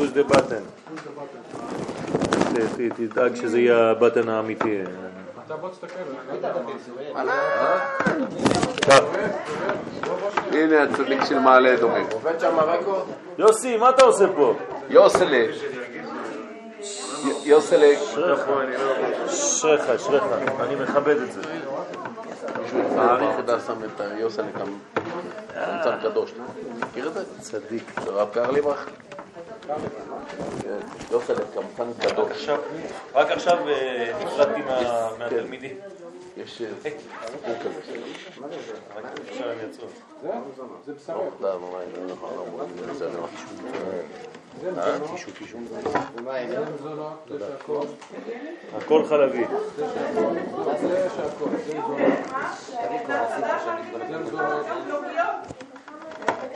push the button. תדאג שזה יהיה הבטן האמיתי. הנה הצדיק של מעלה אדומים. יוסי, מה אתה עושה פה? יוסלה. יוסלה. אשריך, אשריך, אני מכבד את זה. מעריך את את יוסלה כאן. קמצן קדוש. מכיר את זה? צדיק. זה רב קרליבך? רק עכשיו נפרדתי מהתלמידים. יש סיפור כזה. רק עכשיו הם יצאו. הכל חלבי.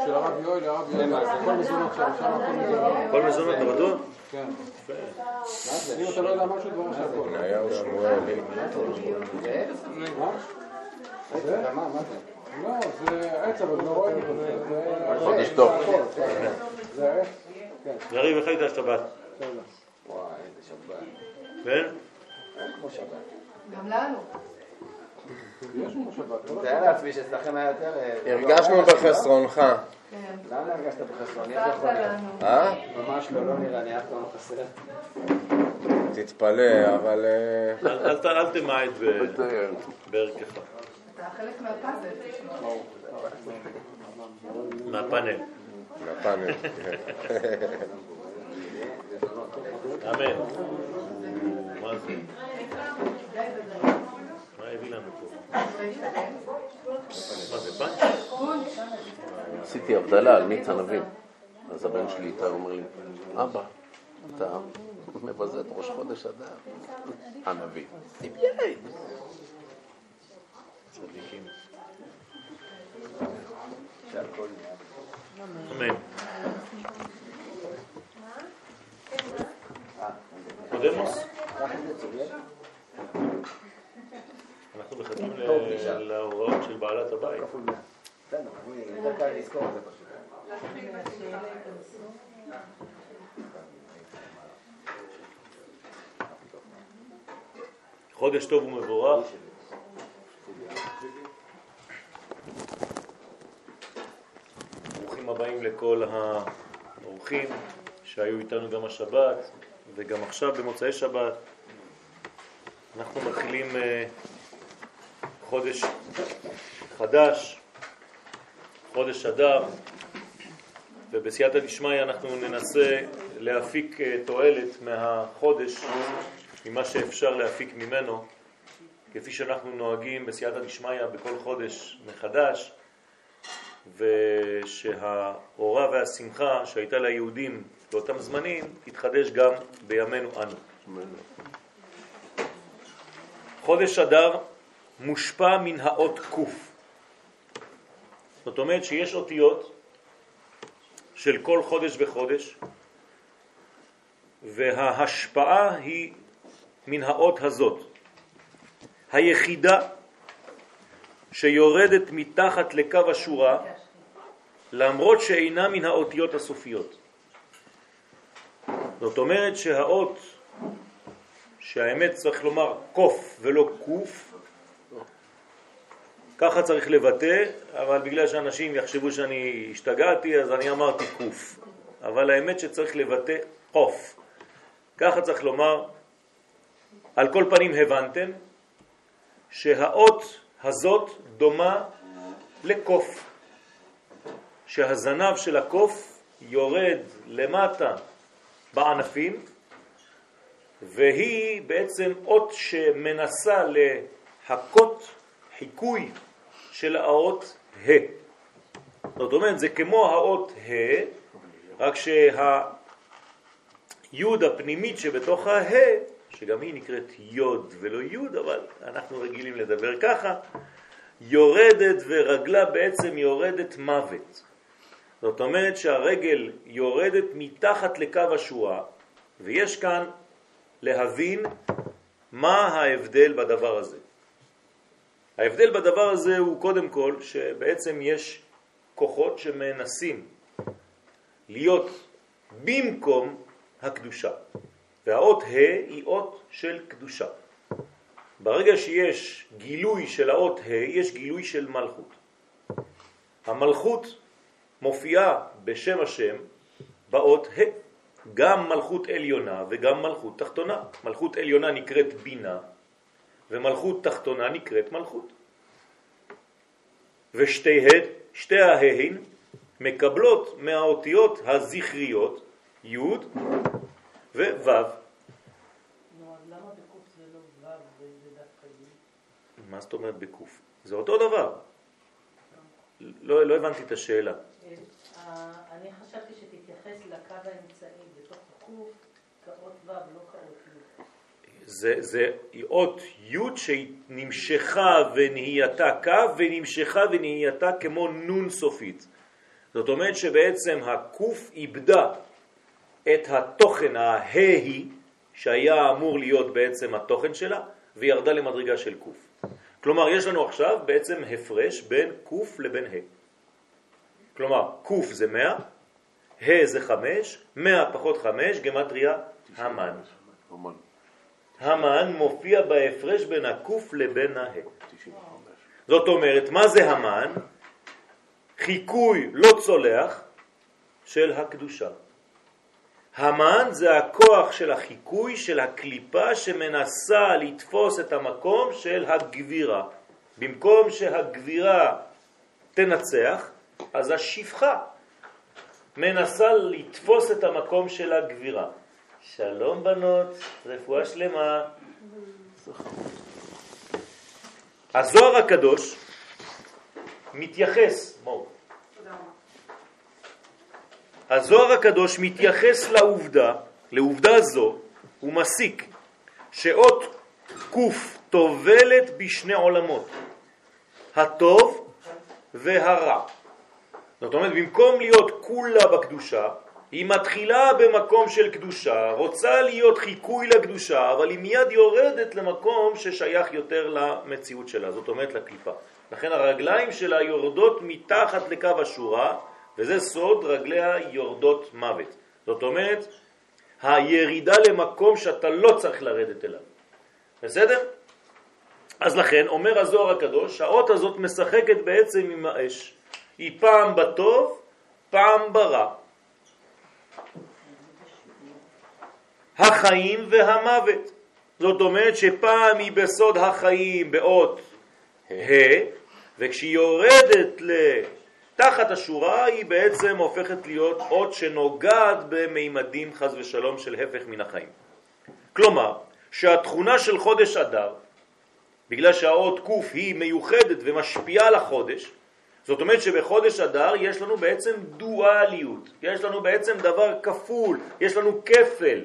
של הרב יואל, הרב יואל, הכל מזונות שם, שם הכל מזונות. הכל מזונות, אתה בטוח? כן. אם אתה לא יודע משהו, דבר שהכל. מה? זה? לא, זה עץ, אבל זה לא רואה. זה- חודש טוב. זה עץ? כן, יריב, איך היית השבת? בסדר. כן? גם לנו. יש לנו שבת. לא? תאר לעצמי שאצלכם היה יותר... אה, הרגשנו בחסרונך. כן. לאן הרגשת? לנו. אה? ממש לא, לא נראה, אני אף פעם לא חסר. תתפלא, אבל... אה, אל- אל ת- אל תמעט בערכך. אתה חלק מהפאזל. מהפאנל. מהפאנל. אמן. מה זה? הביא לנו פה? מה זה, פאנץ'? עשיתי הבדלה על מיץ ענבים. אז הבן שלי איתה אומר לי, אבא, אתה מבזה את ראש חודש אדר. ענבים. צדיקים. אמן. קודמוס? אנחנו מחכים ל- להוראות של בעלת הבית. בסדר, אני- יותר קל לזכור את זה פשוט. חודש טוב ומבורך. ברוכים הבאים לכל האורחים שהיו איתנו גם השבת וגם עכשיו במוצאי שבת. אנחנו מתחילים אה, חודש חדש, חודש אדר, ובסייעתא דשמיא אנחנו ננסה להפיק אה, תועלת מהחודש, ממה שאפשר להפיק ממנו, כפי שאנחנו נוהגים בסייעתא דשמיא בכל חודש מחדש, ושהאורה והשמחה שהייתה ליהודים באותם זמנים תתחדש גם בימינו אנו. חודש אדר מושפע מן האות קוף. זאת אומרת שיש אותיות של כל חודש וחודש, וההשפעה היא מן האות הזאת. היחידה שיורדת מתחת לקו השורה, למרות שאינה מן האותיות הסופיות. זאת אומרת שהאות, שהאמת צריך לומר קוף ולא קוף, ככה צריך לבטא, אבל בגלל שאנשים יחשבו שאני השתגעתי, אז אני אמרתי קוף. אבל האמת שצריך לבטא קוף. ככה צריך לומר, על כל פנים הבנתם, שהאות הזאת דומה לקוף. שהזנב של הקוף יורד למטה בענפים, והיא בעצם אות שמנסה להכות חיקוי של האות ה'. זאת אומרת, זה כמו האות ה', רק שהיוד הפנימית שבתוך הה, שגם היא נקראת יוד ולא יוד, אבל אנחנו רגילים לדבר ככה, יורדת ורגלה בעצם יורדת מוות. זאת אומרת שהרגל יורדת מתחת לקו השורה, ויש כאן להבין מה ההבדל בדבר הזה. ההבדל בדבר הזה הוא קודם כל שבעצם יש כוחות שמנסים להיות במקום הקדושה. והאות ה' היא אות של קדושה. ברגע שיש גילוי של האות ה', יש גילוי של מלכות. המלכות מופיעה בשם השם באות ה', גם מלכות עליונה וגם מלכות תחתונה. מלכות עליונה נקראת בינה ומלכות תחתונה נקראת מלכות. ושתי ה', שתי ההין מקבלות מהאותיות הזכריות י' וו'. אז למה בקוף זה לא ו' וזה דווקא י'? מה זאת אומרת בקוף? זה אותו דבר. לא, לא הבנתי את השאלה. אה, אני חשבתי שתתייחס לקו האמצעי בתוך הקוף כאות ו', לא כאות י'. זה, זה אות י' שנמשכה ונהייתה קו ונמשכה ונהייתה כמו נון סופית. זאת אומרת שבעצם הקוף איבדה את התוכן ההי שהיה אמור להיות בעצם התוכן שלה וירדה למדרגה של קוף. כלומר יש לנו עכשיו בעצם הפרש בין קוף לבין ה'. כלומר קוף זה 100, ה' זה 5, 100 פחות 5, גמטריה המן. אמן. המן מופיע בהפרש בין הקוף לבין הה. זאת אומרת, מה זה המן? חיקוי לא צולח של הקדושה. המן זה הכוח של החיקוי של הקליפה שמנסה לתפוס את המקום של הגבירה. במקום שהגבירה תנצח, אז השפחה מנסה לתפוס את המקום של הגבירה. שלום בנות, רפואה שלמה. הזוהר הקדוש מתייחס, מור, הזוהר הקדוש מתייחס לעובדה, לעובדה זו, הוא מסיק שאות קוף תובלת בשני עולמות, הטוב והרע. זאת אומרת, במקום להיות כולה בקדושה, היא מתחילה במקום של קדושה, רוצה להיות חיקוי לקדושה, אבל היא מיד יורדת למקום ששייך יותר למציאות שלה, זאת אומרת לקליפה. לכן הרגליים שלה יורדות מתחת לקו השורה, וזה סוד רגליה יורדות מוות. זאת אומרת, הירידה למקום שאתה לא צריך לרדת אליו. בסדר? אז לכן, אומר הזוהר הקדוש, האות הזאת משחקת בעצם עם האש. היא פעם בטוב, פעם ברע. החיים והמוות. זאת אומרת שפעם היא בסוד החיים באות ה', וכשהיא יורדת לתחת השורה היא בעצם הופכת להיות אות שנוגעת במימדים חז ושלום של הפך מן החיים. כלומר, שהתכונה של חודש אדר, בגלל שהאות קוף היא מיוחדת ומשפיעה על החודש, זאת אומרת שבחודש אדר יש לנו בעצם דואליות, יש לנו בעצם דבר כפול, יש לנו כפל.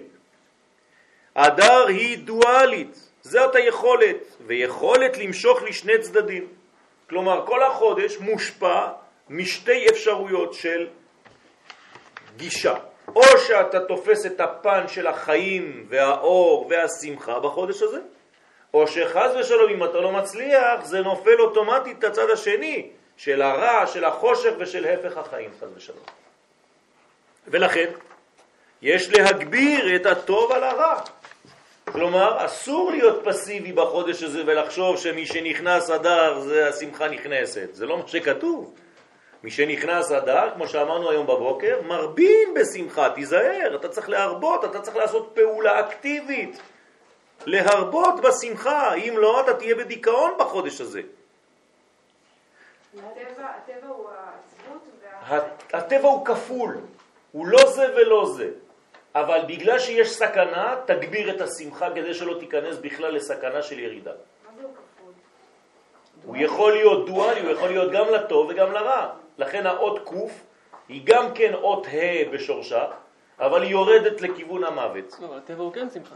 אדר היא דואלית, זאת היכולת, ויכולת למשוך לשני צדדים. כלומר, כל החודש מושפע משתי אפשרויות של גישה. או שאתה תופס את הפן של החיים והאור והשמחה בחודש הזה, או שחז ושלום אם אתה לא מצליח, זה נופל אוטומטית את הצד השני, של הרע, של החושך ושל הפך החיים, חז ושלום. ולכן, יש להגביר את הטוב על הרע. כלומר, אסור להיות פסיבי בחודש הזה ולחשוב שמי שנכנס אדר זה השמחה נכנסת. זה לא מה שכתוב. מי שנכנס אדר, כמו שאמרנו היום בבוקר, מרבין בשמחה, תיזהר, אתה צריך להרבות, אתה צריך לעשות פעולה אקטיבית. להרבות בשמחה, אם לא, אתה תהיה בדיכאון בחודש הזה. הטבע הטבע הוא העצבות וה... הטבע הוא כפול, הוא לא זה ולא זה. אבל בגלל שיש סכנה, תגביר את השמחה כדי שלא תיכנס בכלל לסכנה של ירידה. הוא יכול להיות דואלי, הוא יכול להיות גם לטוב וגם לרע. לכן האות קוף היא גם כן אות ה' בשורשה, אבל היא יורדת לכיוון המוות. לא, אבל הטבע הוא כן שמחה.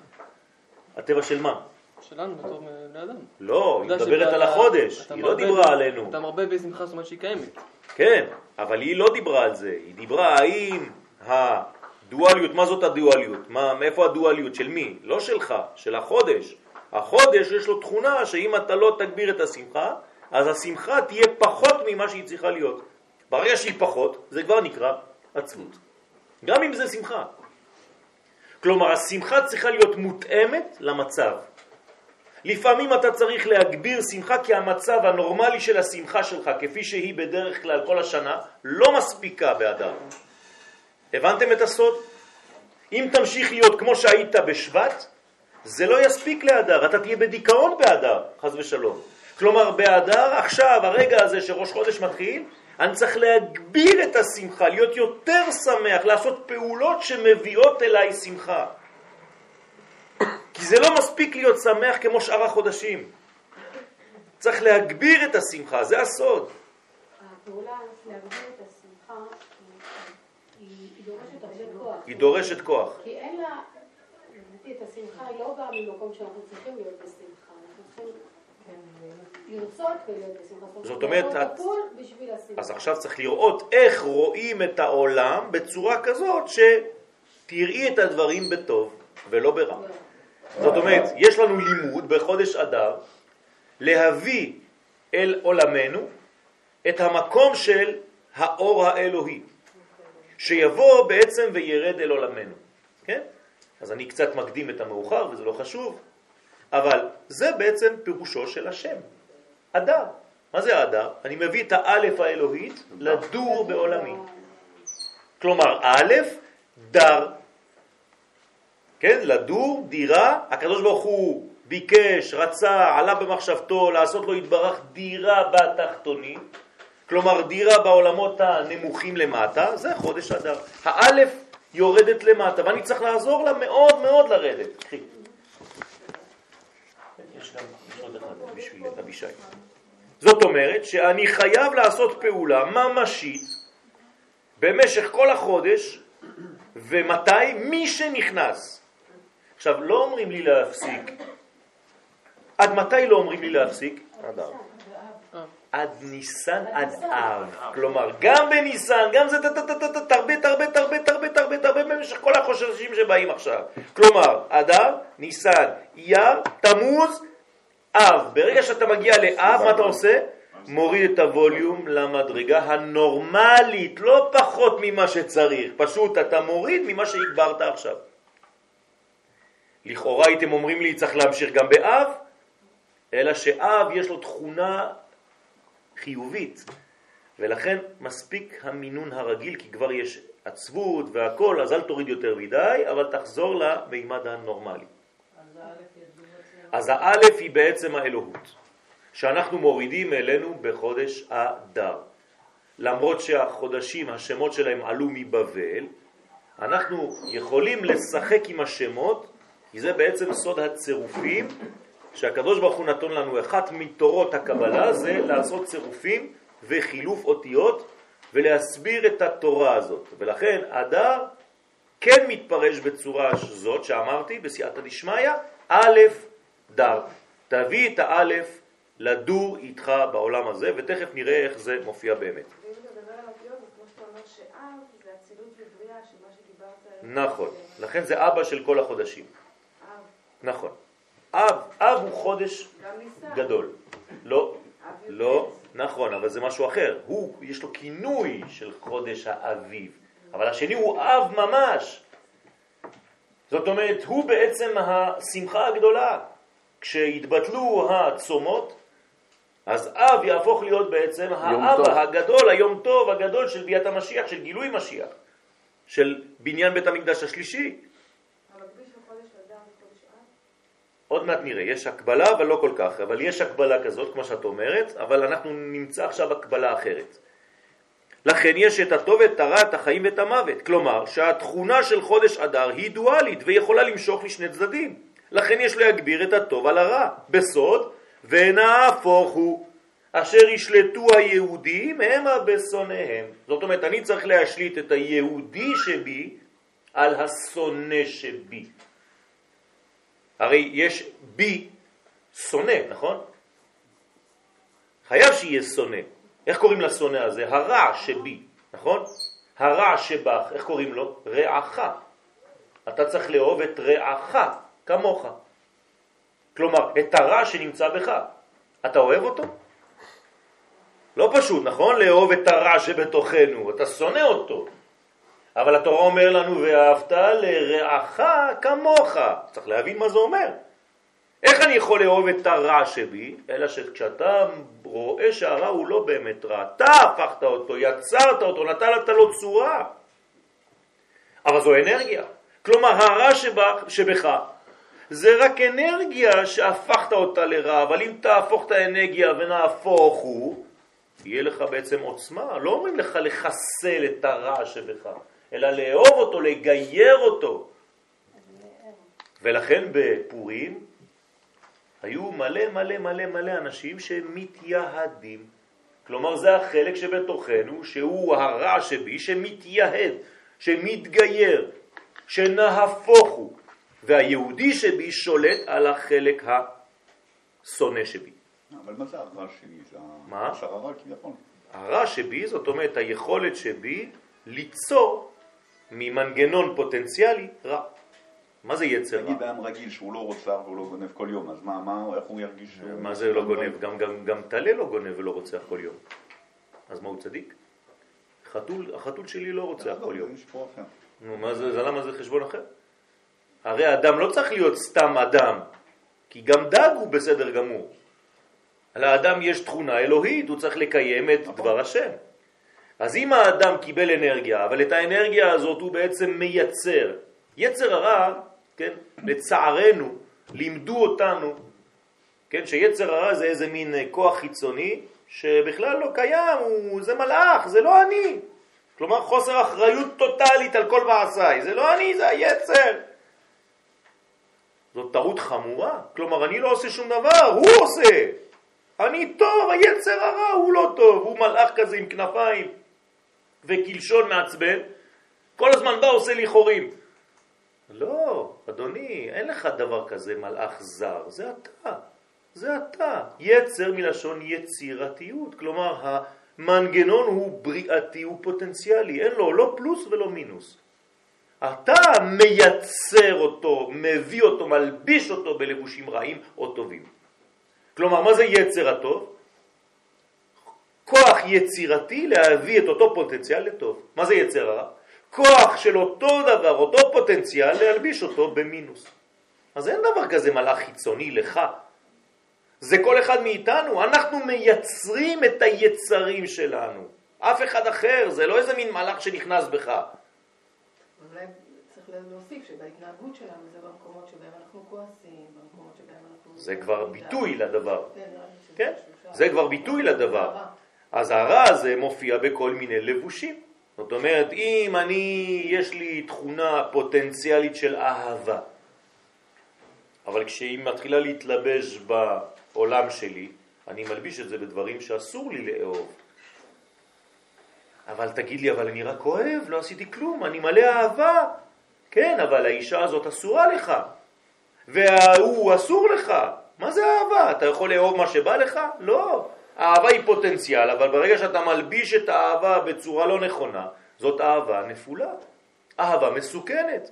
הטבע של מה? שלנו בתור בני אדם. לא, היא מדברת על החודש, היא לא דיברה עלינו. אתה מרבה בשמחה, זאת אומרת שהיא קיימת. כן, אבל היא לא דיברה על זה, היא דיברה האם הדואליות, מה זאת הדואליות? מה, מאיפה הדואליות? של מי? לא שלך, של החודש. החודש יש לו תכונה שאם אתה לא תגביר את השמחה, אז השמחה תהיה פחות ממה שהיא צריכה להיות. ברגע שהיא פחות, זה כבר נקרא עצבות. גם אם זה שמחה. כלומר, השמחה צריכה להיות מותאמת למצב. לפעמים אתה צריך להגביר שמחה כי המצב הנורמלי של השמחה שלך, כפי שהיא בדרך כלל כל השנה, לא מספיקה באדם. הבנתם את הסוד? אם תמשיך להיות כמו שהיית בשבט, זה לא יספיק לאדר, אתה תהיה בדיכאון באדר, חז ושלום. כלומר, באדר, עכשיו, הרגע הזה שראש חודש מתחיל, אני צריך להגביר את השמחה, להיות יותר שמח, לעשות פעולות שמביאות אליי שמחה. כי זה לא מספיק להיות שמח כמו שאר החודשים. צריך להגביר את השמחה, זה הסוד. הפעולה להגביר את השמחה היא דורשת הרבה כוח. היא דורשת כוח. כי אין לה, לדעתי, את השמחה היא לא באה ממקום שאנחנו צריכים להיות בשמחה. אנחנו צריכים לרצות ולהיות בשמחה. זאת אומרת, את-. אז עכשיו צריך לראות איך רואים את העולם בצורה כזאת שתראי את הדברים בטוב ולא ברע. זאת אומרת, יש לנו לימוד בחודש אדר להביא אל עולמנו את המקום של האור האלוהי, שיבוא בעצם וירד אל עולמנו, כן? אז אני קצת מקדים את המאוחר וזה לא חשוב, אבל זה בעצם פירושו של השם, אדר. מה זה אדר? אני מביא את האלף האלוהית לדור בעולמי. כלומר, א', דר, כן, לדור, דירה, הקדוש ברוך הוא ביקש, רצה, עלה במחשבתו לעשות לו יתברך דירה בתחתונים, כלומר דירה בעולמות הנמוכים למטה, זה חודש אדר. האלף יורדת למטה, ואני צריך לעזור לה מאוד מאוד לרדת. קחי. יש גם יש בשביל אבישי. זאת אומרת שאני חייב לעשות פעולה ממשית במשך כל החודש, ומתי? מי שנכנס. עכשיו, לא אומרים לי להפסיק. עד מתי לא אומרים לי להפסיק? עד אב. עד ניסן עד אב. כלומר, גם בניסן, גם זה תרבה, תרבה, תרבה, תרבה, תרבה, תרבה במשך כל החוששים שבאים עכשיו. כלומר, אדר, ניסן, אייר, תמוז, אב. ברגע שאתה מגיע לאב, מה אתה עושה? מוריד את הווליום למדרגה הנורמלית, לא פחות ממה שצריך. פשוט אתה מוריד ממה שהגברת עכשיו. לכאורה הייתם אומרים לי צריך להמשיך גם באב, אלא שאב יש לו תכונה חיובית, ולכן מספיק המינון הרגיל, כי כבר יש עצבות והכל, אז אל תוריד יותר מדי, אבל תחזור למימד הנורמלי. אז האלף אצלנו. אז האלף היא בעצם האלוהות, שאנחנו מורידים אלינו בחודש אדר. למרות שהחודשים, השמות שלהם עלו מבבל, אנחנו יכולים לשחק עם השמות, כי זה בעצם סוד הצירופים, שהקדוש ברוך הוא נתון לנו, אחת מתורות הקבלה זה לעשות צירופים וחילוף אותיות ולהסביר את התורה הזאת. ולכן אדר כן מתפרש בצורה זאת שאמרתי, בסייעתא דשמיא, א' דר. תביא את האלף לדור איתך בעולם הזה, ותכף נראה איך זה מופיע באמת. ואם נדבר על אותיות, אז כמו שאתה אומר שאב זה אצילות ובריאה, שמה שדיברת עליו. נכון, לכן זה אבא של כל החודשים. אב, נכון. אב, אב הוא חודש. גדול. לא, אב י"ט. לא, נכון, אבל זה משהו אחר. הוא, יש לו כינוי של חודש האביב, אבל השני הוא אב ממש. זאת אומרת, הוא בעצם השמחה הגדולה. כשיתבטלו הצומות, אז אב יהפוך להיות בעצם האבא טוב. הגדול, היום טוב הגדול של ביאת המשיח, של גילוי משיח, של בניין בית המקדש השלישי. עוד מעט נראה, יש הקבלה אבל לא כל כך, אבל יש הקבלה כזאת כמו שאת אומרת, אבל אנחנו נמצא עכשיו הקבלה אחרת. לכן יש את הטוב, את הרע, את החיים ואת המוות. כלומר, שהתכונה של חודש אדר היא דואלית ויכולה למשוך לשני צדדים. לכן יש להגביר את הטוב על הרע, בסוד, ונהפוך הוא. אשר ישלטו היהודים המה בשונאיהם. זאת אומרת, אני צריך להשליט את היהודי שבי על השונא שבי. הרי יש בי שונא, נכון? חייב שיהיה שונא. איך קוראים לשונא הזה? הרע שבי, נכון? הרע שבך, איך קוראים לו? רעך. אתה צריך לאהוב את רעך כמוך. כלומר, את הרע שנמצא בך. אתה אוהב אותו? לא פשוט, נכון? לאהוב את הרע שבתוכנו, אתה שונא אותו. אבל התורה אומר לנו, ואהבת לרעך כמוך. צריך להבין מה זה אומר. איך אני יכול לאהוב את הרע שבי? אלא שכשאתה רואה שהרע הוא לא באמת רע, אתה הפכת אותו, יצרת אותו, נתת לו צורה. אבל זו אנרגיה. כלומר, הרע שבך, שבך זה רק אנרגיה שהפכת אותה לרע, אבל אם תהפוך את האנרגיה ונהפוך הוא, יהיה לך בעצם עוצמה. לא אומרים לך לחסל את הרע שבך, אלא לאהוב אותו, לגייר אותו. ולכן בפורים היו מלא מלא מלא מלא אנשים שמתייהדים. כלומר זה החלק שבתוכנו שהוא הרע שבי שמתייהד, שמתגייר, שנהפוך הוא, והיהודי שבי שולט על החלק השונא שבי. אבל מה זה הרע? זה מה? כביכול. הרע שבי זאת אומרת היכולת שבי ליצור ממנגנון פוטנציאלי רע. מה זה יצר רע? נגיד בן רגיל שהוא לא רוצח והוא לא גונב כל יום, אז מה, מה, איך הוא ירגיש? שהוא- מה זה לא גונב? גם, גם, גם טלה לא גונב ולא רוצח כל יום. אז מה הוא צדיק? חתול, החתול שלי לא רוצח כל יום. נו, מה זה למה זה חשבון אחר? הרי האדם לא צריך להיות סתם אדם, כי גם דג הוא בסדר גמור. לאדם יש תכונה אלוהית, הוא צריך לקיים את דבר השם. אז אם האדם קיבל אנרגיה, אבל את האנרגיה הזאת הוא בעצם מייצר, יצר הרע, כן, לצערנו, לימדו אותנו, כן, שיצר הרע זה איזה מין אה, כוח חיצוני שבכלל לא קיים, הוא, זה מלאך, זה לא אני. כלומר חוסר אחריות טוטלית על כל מעשיי, זה לא אני, זה היצר. זאת טעות חמורה, כלומר אני לא עושה שום דבר, הוא עושה. אני טוב, היצר הרע הוא לא טוב, הוא מלאך כזה עם כנפיים וקלשון מעצבן, כל הזמן בא עושה לי חורים. לא, אדוני, אין לך דבר כזה מלאך זר, זה אתה, זה אתה. יצר מלשון יצירתיות, כלומר המנגנון הוא בריאתי, הוא פוטנציאלי, אין לו לא פלוס ולא מינוס. אתה מייצר אותו, מביא אותו, מלביש אותו בלבושים רעים או טובים. כלומר, מה זה יצר הטוב? כוח יצירתי להביא את אותו פוטנציאל לטוב. מה זה יצר הרע? כוח של אותו דבר, אותו פוטנציאל, להלביש אותו במינוס. אז אין דבר כזה מלאך חיצוני לך. זה כל אחד מאיתנו, אנחנו מייצרים את היצרים שלנו. אף אחד אחר, זה לא איזה מין מלאך שנכנס בך. אולי צריך להוסיף שבהתנהגות שלנו זה במקומות שבהם אנחנו כועסים, במקומות שבהם אנחנו... זה כבר ביטוי לדבר. כן, שזה כן. זה כבר ביטוי לדבר. אז הרע הזה מופיע בכל מיני לבושים. זאת אומרת, אם אני, יש לי תכונה פוטנציאלית של אהבה, אבל כשהיא מתחילה להתלבש בעולם שלי, אני מלביש את זה בדברים שאסור לי לאהוב. אבל תגיד לי, אבל אני רק אוהב, לא עשיתי כלום, אני מלא אהבה. כן, אבל האישה הזאת אסורה לך, וההוא אסור לך. מה זה אהבה? אתה יכול לאהוב מה שבא לך? לא. האהבה היא פוטנציאל, אבל ברגע שאתה מלביש את האהבה בצורה לא נכונה, זאת אהבה נפולה. אהבה מסוכנת.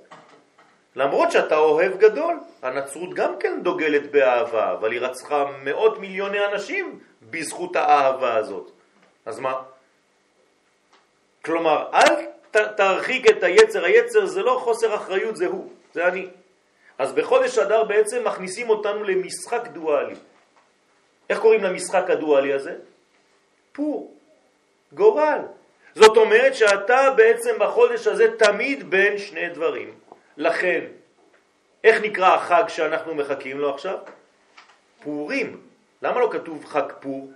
למרות שאתה אוהב גדול, הנצרות גם כן דוגלת באהבה, אבל היא רצחה מאות מיליוני אנשים בזכות האהבה הזאת. אז מה? כלומר, אל ת, תרחיק את היצר, היצר זה לא חוסר אחריות, זה הוא, זה אני. אז בחודש אדר בעצם מכניסים אותנו למשחק דואלי. איך קוראים למשחק הדואלי הזה? פור, גורל. זאת אומרת שאתה בעצם בחודש הזה תמיד בין שני דברים. לכן, איך נקרא החג שאנחנו מחכים לו עכשיו? פורים. למה לא כתוב חג פור?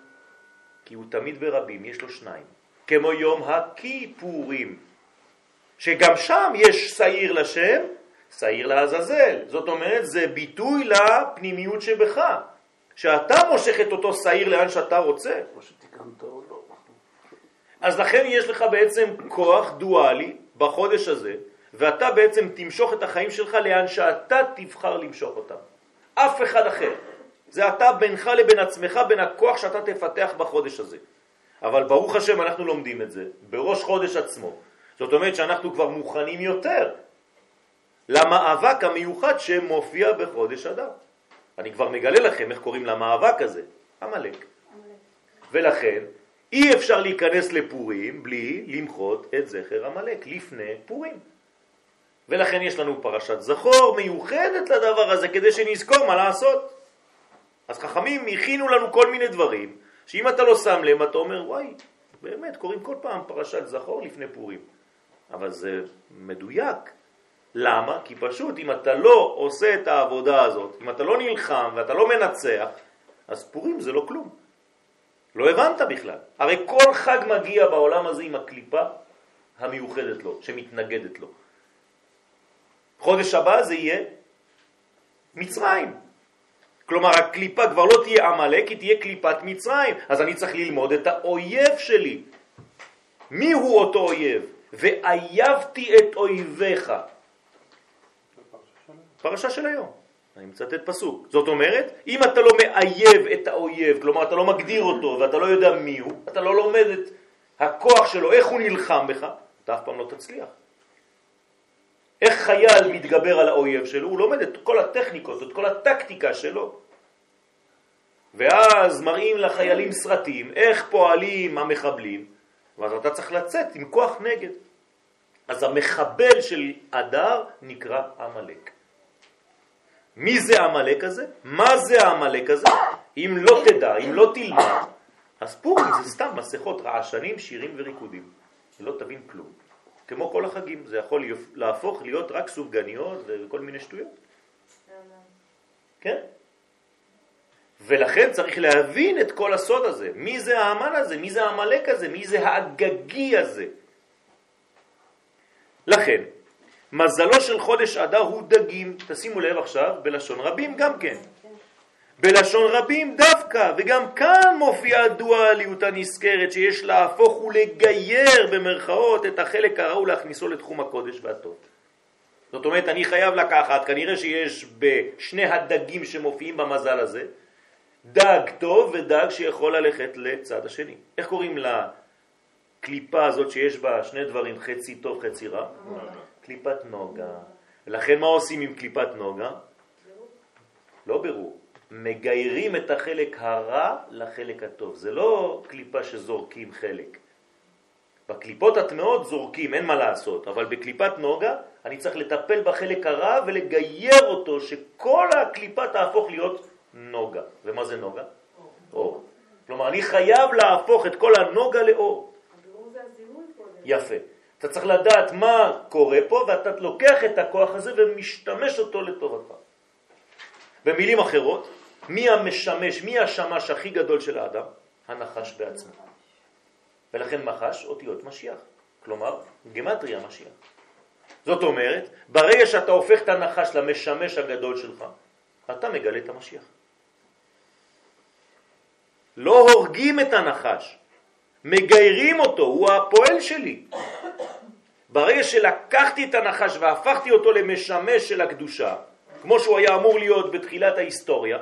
כי הוא תמיד ברבים, יש לו שניים. כמו יום הכיפורים, שגם שם יש שעיר לשם, שעיר לעזאזל. זאת אומרת, זה ביטוי לפנימיות שבך, שאתה מושך את אותו שעיר לאן שאתה רוצה. כמו שתיקנת או לא. אז לכן יש לך בעצם כוח דואלי בחודש הזה, ואתה בעצם תמשוך את החיים שלך לאן שאתה תבחר למשוך אותם. אף אחד אחר. זה אתה בינך לבין עצמך, בין הכוח שאתה תפתח בחודש הזה. אבל ברוך השם אנחנו לומדים את זה בראש חודש עצמו. זאת אומרת שאנחנו כבר מוכנים יותר למאבק המיוחד שמופיע בחודש אדר. אני כבר מגלה לכם איך קוראים למאבק הזה, המלאק. ולכן אי אפשר להיכנס לפורים בלי למחות את זכר עמלק לפני פורים. ולכן יש לנו פרשת זכור מיוחדת לדבר הזה כדי שנזכור מה לעשות. אז חכמים הכינו לנו כל מיני דברים, שאם אתה לא שם לב, אתה אומר, וואי, באמת, קוראים כל פעם פרשת זכור לפני פורים. אבל זה מדויק. למה? כי פשוט אם אתה לא עושה את העבודה הזאת, אם אתה לא נלחם ואתה לא מנצח, אז פורים זה לא כלום. לא הבנת בכלל. הרי כל חג מגיע בעולם הזה עם הקליפה המיוחדת לו, שמתנגדת לו. חודש הבא זה יהיה מצרים. כלומר, הקליפה כבר לא תהיה עמלק, היא תהיה קליפת מצרים. אז אני צריך ללמוד את האויב שלי. מי הוא אותו אויב? ואייבתי את אויביך. פרשה של היום. אני מצטט פסוק. זאת אומרת, אם אתה לא מאייב את האויב, כלומר אתה לא מגדיר אותו ואתה לא יודע מי הוא, אתה לא לומד את הכוח שלו, איך הוא נלחם בך, אתה אף פעם לא תצליח. איך חייל מתגבר על האויב שלו? הוא לומד את כל הטכניקות, את כל הטקטיקה שלו. ואז מראים לחיילים סרטים איך פועלים המחבלים, ואז אתה צריך לצאת עם כוח נגד. אז המחבל של אדר נקרא עמלק. מי זה העמלק הזה? מה זה העמלק הזה? אם לא תדע, אם לא תלמד, אז פורים זה סתם מסכות רעשנים, שירים וריקודים. לא תבין כלום. כמו כל החגים, זה יכול להפוך להיות רק סופגניות וכל מיני שטויות. כן? ולכן צריך להבין את כל הסוד הזה. מי זה האמן הזה? מי זה העמלק הזה? מי זה האגגי הזה? לכן, מזלו של חודש אדר הוא דגים, תשימו לב עכשיו, בלשון רבים גם כן. בלשון רבים דווקא, וגם כאן מופיעה הדואליות הנזכרת שיש להפוך ולגייר במרכאות את החלק הרעו להכניסו לתחום הקודש והטוב. זאת אומרת, אני חייב לקחת, כנראה שיש בשני הדגים שמופיעים במזל הזה, דג טוב ודג שיכול ללכת לצד השני. איך קוראים לקליפה הזאת שיש בה שני דברים, חצי טוב, חצי רע? קליפת נוגה. ולכן מה עושים עם קליפת נוגה? לא ברור. מגיירים את החלק הרע לחלק הטוב. זה לא קליפה שזורקים חלק. בקליפות הטמעות זורקים, אין מה לעשות, אבל בקליפת נוגה אני צריך לטפל בחלק הרע ולגייר אותו, שכל הקליפה תהפוך להיות נוגה. ומה זה נוגה? אור. כלומר, אני חייב להפוך את כל הנוגה לאור. יפה. אתה צריך לדעת מה קורה פה, ואתה לוקח את הכוח הזה ומשתמש אותו לטובתך. במילים אחרות, מי המשמש, מי השמש הכי גדול של האדם? הנחש בעצמו. ולכן מחש אותיות משיח, כלומר גמטריה משיח. זאת אומרת, ברגע שאתה הופך את הנחש למשמש הגדול שלך, אתה מגלה את המשיח. לא הורגים את הנחש, מגיירים אותו, הוא הפועל שלי. ברגע שלקחתי את הנחש והפכתי אותו למשמש של הקדושה, כמו שהוא היה אמור להיות בתחילת ההיסטוריה,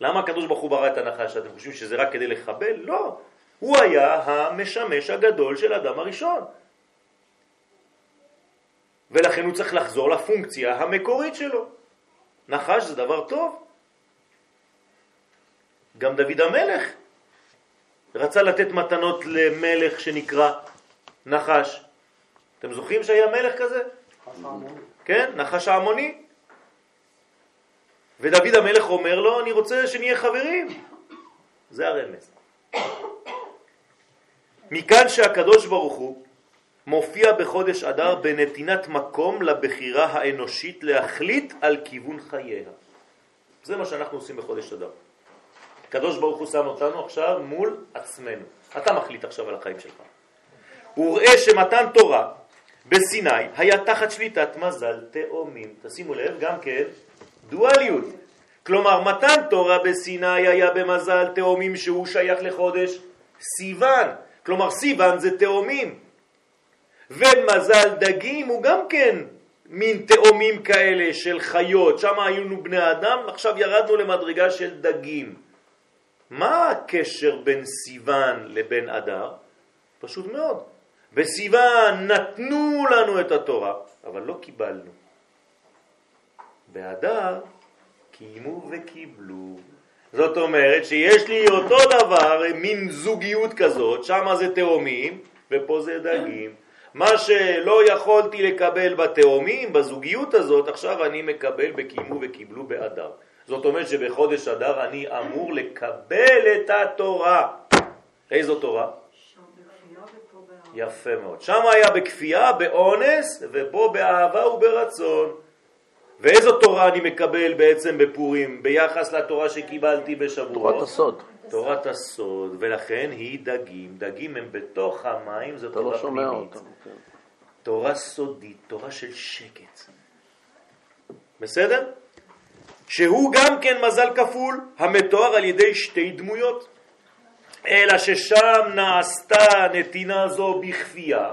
למה הקדוש ברוך הוא ברא את הנחש? אתם חושבים שזה רק כדי לחבל? לא. הוא היה המשמש הגדול של אדם הראשון. ולכן הוא צריך לחזור לפונקציה המקורית שלו. נחש זה דבר טוב. גם דוד המלך רצה לתת מתנות למלך שנקרא נחש. אתם זוכרים שהיה מלך כזה? כן, נחש העמוני. ודוד המלך אומר לו, אני רוצה שנהיה חברים. זה הרמז. מכאן שהקדוש ברוך הוא מופיע בחודש אדר בנתינת מקום לבחירה האנושית להחליט על כיוון חייה. זה מה שאנחנו עושים בחודש אדר. הקדוש ברוך הוא שם אותנו עכשיו מול עצמנו. אתה מחליט עכשיו על החיים שלך. הוא ראה שמתן תורה בסיני היה תחת שליטת מזל תאומים. תשימו לב, גם כן, דואליות. כלומר, מתן תורה בסיני היה במזל תאומים שהוא שייך לחודש סיוון. כלומר, סיוון זה תאומים. ומזל דגים הוא גם כן מין תאומים כאלה של חיות. שם היינו בני אדם, עכשיו ירדנו למדרגה של דגים. מה הקשר בין סיוון לבין אדר? פשוט מאוד. בסיוון נתנו לנו את התורה, אבל לא קיבלנו. באדר קיימו וקיבלו. זאת אומרת שיש לי אותו דבר, מין זוגיות כזאת, שם זה תאומים ופה זה דגים. מה שלא יכולתי לקבל בתאומים, בזוגיות הזאת, עכשיו אני מקבל בקיימו וקיבלו באדר. זאת אומרת שבחודש אדר אני אמור לקבל את התורה. איזו תורה? יפה מאוד. שם היה בכפייה, באונס, ופה באהבה וברצון. ואיזו תורה אני מקבל בעצם בפורים ביחס לתורה שקיבלתי בשבועות? תורת הסוד. תורת הסוד, ולכן היא דגים. דגים הם בתוך המים, זו לא תורה שומע פנימית. אותם. כן. תורה סודית, תורה של שקט. בסדר? שהוא גם כן מזל כפול, המתואר על ידי שתי דמויות. אלא ששם נעשתה נתינה זו בכפייה.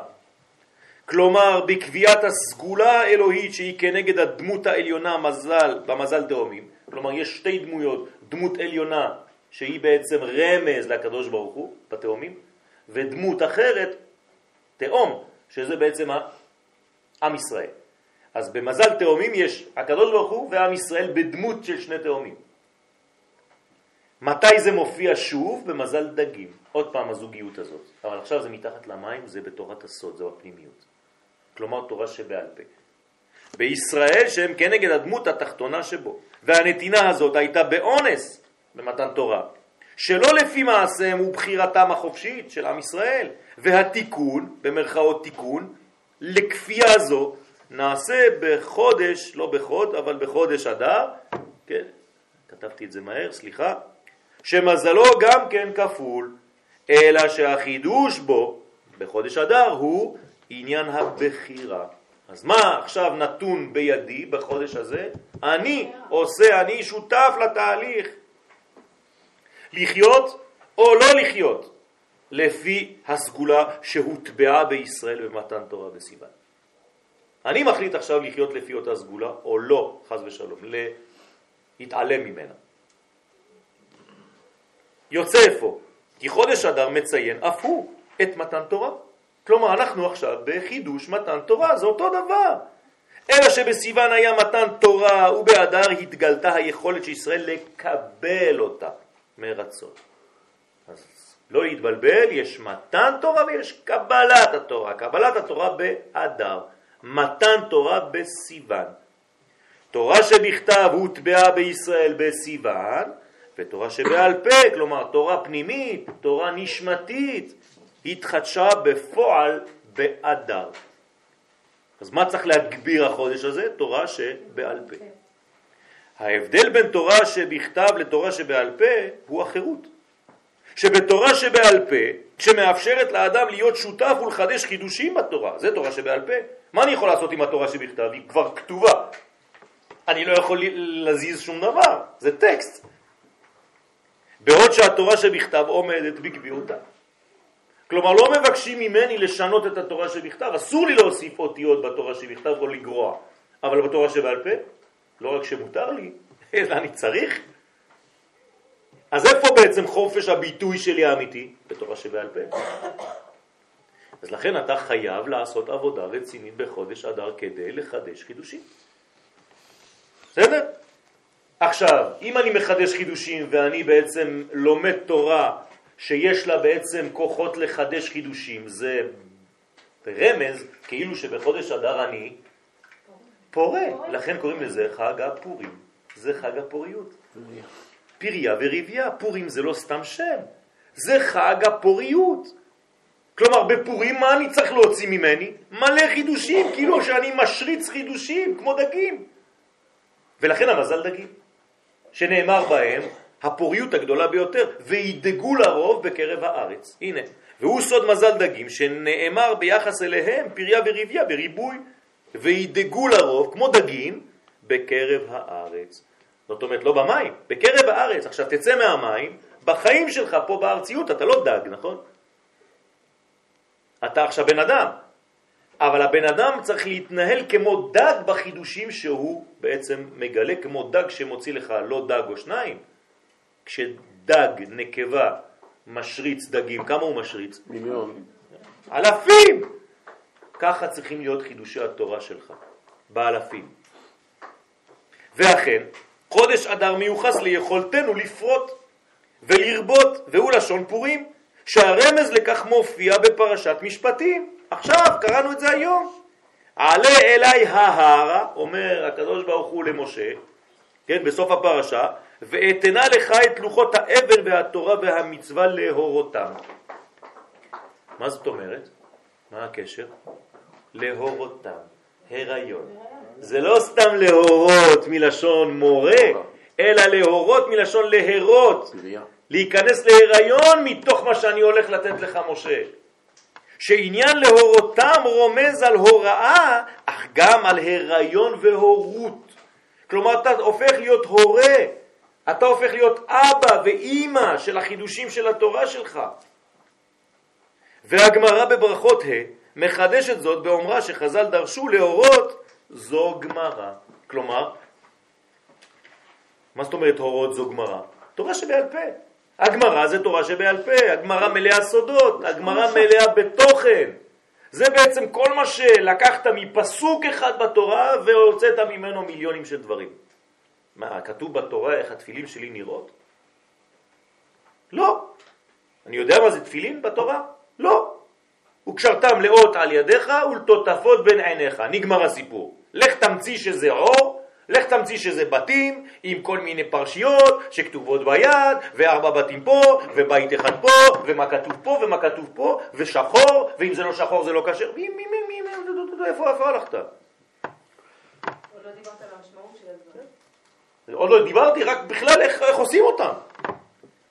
כלומר, בקביעת הסגולה האלוהית שהיא כנגד הדמות העליונה מזל, במזל תאומים. כלומר, יש שתי דמויות, דמות עליונה שהיא בעצם רמז לקדוש ברוך הוא, בתאומים, ודמות אחרת, תאום, שזה בעצם עם ישראל. אז במזל תאומים יש הקדוש ברוך הוא ועם ישראל בדמות של שני תאומים. מתי זה מופיע שוב? במזל דגים. עוד פעם הזוגיות הזאת. אבל עכשיו זה מתחת למים, זה בתורת הסוד, זו הפנימיות. כלומר תורה שבעל פה. בישראל שהם כנגד הדמות התחתונה שבו. והנתינה הזאת הייתה באונס במתן תורה, שלא לפי מעשיהם ובחירתם החופשית של עם ישראל. והתיקון, במרכאות תיקון, לכפייה זו, נעשה בחודש, לא בחוד, אבל בחודש אדר, כן, כתבתי את זה מהר, סליחה, שמזלו גם כן כפול, אלא שהחידוש בו, בחודש אדר, הוא עניין הבחירה. אז מה עכשיו נתון בידי בחודש הזה? אני עושה, אני שותף לתהליך. לחיות או לא לחיות, לפי הסגולה שהוטבעה בישראל במתן תורה בסיוון. אני מחליט עכשיו לחיות לפי אותה סגולה, או לא, חז ושלום, להתעלם ממנה. יוצא איפה? כי חודש אדר מציין אף הוא את מתן תורה. כלומר, אנחנו עכשיו בחידוש מתן תורה, זה אותו דבר. אלא שבסיוון היה מתן תורה ובאדר התגלתה היכולת של ישראל לקבל אותה מרצון. אז לא להתבלבל, יש מתן תורה ויש קבלת התורה. קבלת התורה באדר, מתן תורה בסיוון. תורה שבכתב הוטבעה בישראל בסיוון, ותורה שבעל פה, כלומר תורה פנימית, תורה נשמתית, התחדשה בפועל באדר. אז מה צריך להגביר החודש הזה? תורה שבעל פה. ההבדל בין תורה שבכתב לתורה שבעל פה הוא החירות. שבתורה שבעל פה, שמאפשרת לאדם להיות שותף ולחדש חידושים בתורה, זה תורה שבעל פה. מה אני יכול לעשות עם התורה שבכתב? היא כבר כתובה. אני לא יכול להזיז שום דבר, זה טקסט. בעוד שהתורה שבכתב עומדת בקביעותה. כלומר, לא מבקשים ממני לשנות את התורה שבכתב, אסור לי להוסיף אותיות בתורה שבכתב או לגרוע, אבל בתורה שבעל פה, לא רק שמותר לי, אלא אני צריך. אז איפה בעצם חופש הביטוי שלי האמיתי? בתורה שבעל פה. אז לכן אתה חייב לעשות עבודה רצינית בחודש אדר כדי לחדש חידושים. בסדר? עכשיו, אם אני מחדש חידושים ואני בעצם לומד תורה שיש לה בעצם כוחות לחדש חידושים, זה רמז כאילו שבחודש אדר אני פורה, לכן קוראים לזה חג הפורים, זה חג הפוריות. פריה וריביה, פורים זה לא סתם שם, זה חג הפוריות. כלומר, בפורים מה אני צריך להוציא ממני? מלא חידושים, כאילו שאני משריץ חידושים, כמו דגים. ולכן המזל דגים, שנאמר בהם הפוריות הגדולה ביותר, וידגו לרוב בקרב הארץ. הנה, והוא סוד מזל דגים, שנאמר ביחס אליהם פריה וריביה בריבוי, וידגו לרוב, כמו דגים, בקרב הארץ. זאת אומרת, לא במים, בקרב הארץ. עכשיו תצא מהמים, בחיים שלך פה בארציות אתה לא דג, נכון? אתה עכשיו בן אדם, אבל הבן אדם צריך להתנהל כמו דג בחידושים שהוא בעצם מגלה, כמו דג שמוציא לך לא דג או שניים. כשדג, נקבה, משריץ דגים, כמה הוא משריץ? מיליון. אלפים! ככה צריכים להיות חידושי התורה שלך, באלפים. ואכן, חודש אדר מיוחס ליכולתנו לפרוט ולרבות, והוא לשון פורים, שהרמז לכך מופיע בפרשת משפטים. עכשיו, קראנו את זה היום. עלה אליי ההרה, אומר הקדוש ברוך הוא למשה, כן, בסוף הפרשה, ואתנה לך את לוחות האבן והתורה והמצווה להורותם. מה זאת אומרת? מה הקשר? להורותם, הריון. זה לא סתם להורות מלשון מורה, אלא להורות מלשון להרות, להיכנס להיריון מתוך מה שאני הולך לתת לך משה. שעניין להורותם רומז על הוראה, אך גם על הריון והורות. כלומר, אתה הופך להיות הורה, אתה הופך להיות אבא ואימא של החידושים של התורה שלך. והגמרא בברכות ה' מחדשת זאת באומרה שחז"ל דרשו להורות זו גמרא. כלומר, מה זאת אומרת הורות זו גמרא? תורה שבעל פה. הגמרא זה תורה שבעל פה, הגמרא מלאה סודות, הגמרא מלאה בתוכן. זה בעצם כל מה שלקחת מפסוק אחד בתורה והוצאת ממנו מיליונים של דברים. מה, כתוב בתורה איך התפילים שלי נראות? לא. אני יודע מה זה תפילים בתורה? לא. וקשרתם לאות על ידיך ולטוטפות בין עיניך. נגמר הסיפור. לך תמציא שזה אור, לך תמציא שזה בתים עם כל מיני פרשיות שכתובות ביד, וארבע בתים פה, ובית אחד פה, ומה כתוב פה, ומה כתוב פה, ושחור, ואם זה לא שחור זה לא כשר. מי, מי, מי, מי, איפה, הלכת? עוד לא דיברת על. עוד לא דיברתי, רק בכלל איך, איך עושים אותם.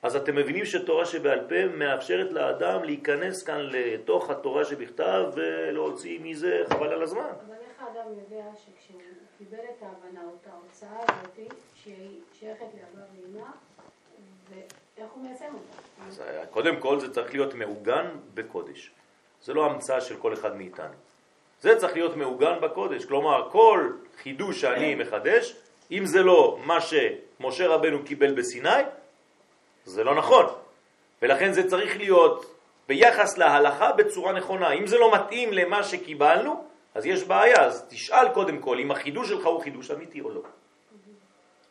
אז אתם מבינים שתורה שבעל פה מאפשרת לאדם להיכנס כאן לתוך התורה שבכתב ולהוציא מזה חבל על הזמן. אבל איך האדם יודע שכשהוא קיבל את ההבנה, או את ההוצאה הזאת, שהיא שייכת לאבא ואמא, ואיך הוא מיישם אותה? אז אה, קודם כל זה צריך להיות מעוגן בקודש. זה לא המצאה של כל אחד מאיתנו. זה צריך להיות מעוגן בקודש. כלומר, כל חידוש שאני מחדש, אם זה לא מה שמשה רבנו קיבל בסיני, זה לא נכון. ולכן זה צריך להיות ביחס להלכה בצורה נכונה. אם זה לא מתאים למה שקיבלנו, אז יש בעיה. אז תשאל קודם כל אם החידוש שלך הוא חידוש אמיתי או לא.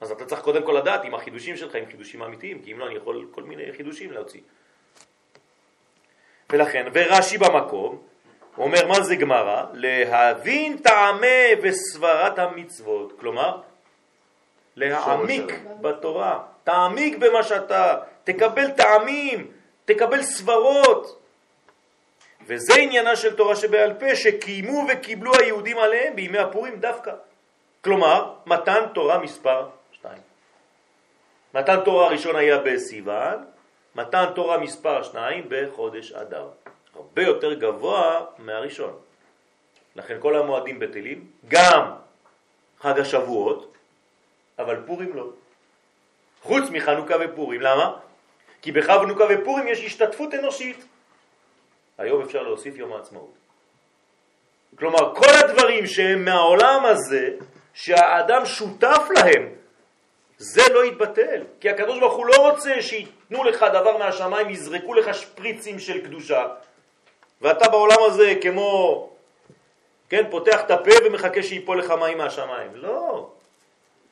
אז אתה צריך קודם כל לדעת אם החידושים שלך הם חידושים אמיתיים, כי אם לא אני יכול כל מיני חידושים להוציא. ולכן, ורש"י במקום, אומר מה זה גמרא? להבין טעמי וסברת המצוות, כלומר להעמיק בתורה, תעמיק במה שאתה, תקבל טעמים, תקבל סברות. וזה עניינה של תורה שבעל פה, שקיימו וקיבלו היהודים עליהם בימי הפורים דווקא. כלומר, מתן תורה מספר 2. מתן תורה הראשון היה בסיוון, מתן תורה מספר 2 בחודש אדר. הרבה יותר גבוה מהראשון. לכן כל המועדים בטלים, גם חג השבועות, אבל פורים לא. חוץ מחנוכה ופורים. למה? כי בחנוכה ופורים יש השתתפות אנושית. היום אפשר להוסיף יום העצמאות. כלומר, כל הדברים שהם מהעולם הזה, שהאדם שותף להם, זה לא יתבטל. כי הקדוש ברוך הוא לא רוצה שייתנו לך דבר מהשמיים, יזרקו לך שפריצים של קדושה, ואתה בעולם הזה כמו, כן, פותח את הפה ומחכה שיפול לך מים מהשמיים. לא.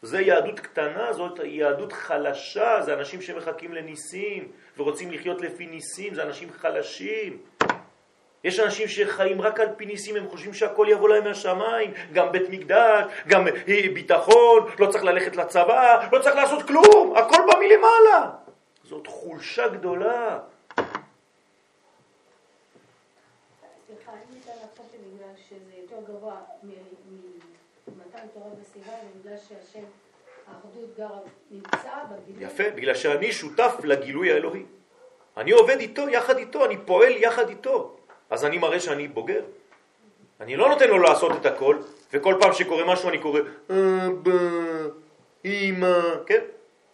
זה יהדות קטנה, זאת יהדות חלשה, זה אנשים שמחכים לניסים ורוצים לחיות לפי ניסים, זה אנשים חלשים. יש אנשים שחיים רק על פי ניסים, הם חושבים שהכל יבוא להם מהשמיים, גם בית מקדש, גם ביטחון, לא צריך ללכת לצבא, לא צריך לעשות כלום, הכל בא מלמעלה. זאת חולשה גדולה. סליחה, אני ניתן לחשוב שבגלל שזה יותר גבוה ממתן תורה בסיוון, בגלל שהשם, האחדות גרה, נמצא בגילוי. יפה, בגלל שאני שותף לגילוי האלוהי. אני עובד איתו, יחד איתו, אני פועל יחד איתו. אז אני מראה שאני בוגר. אני לא נותן לו לעשות את הכל, וכל פעם שקורה משהו אני קורא אבא, אמא, כן?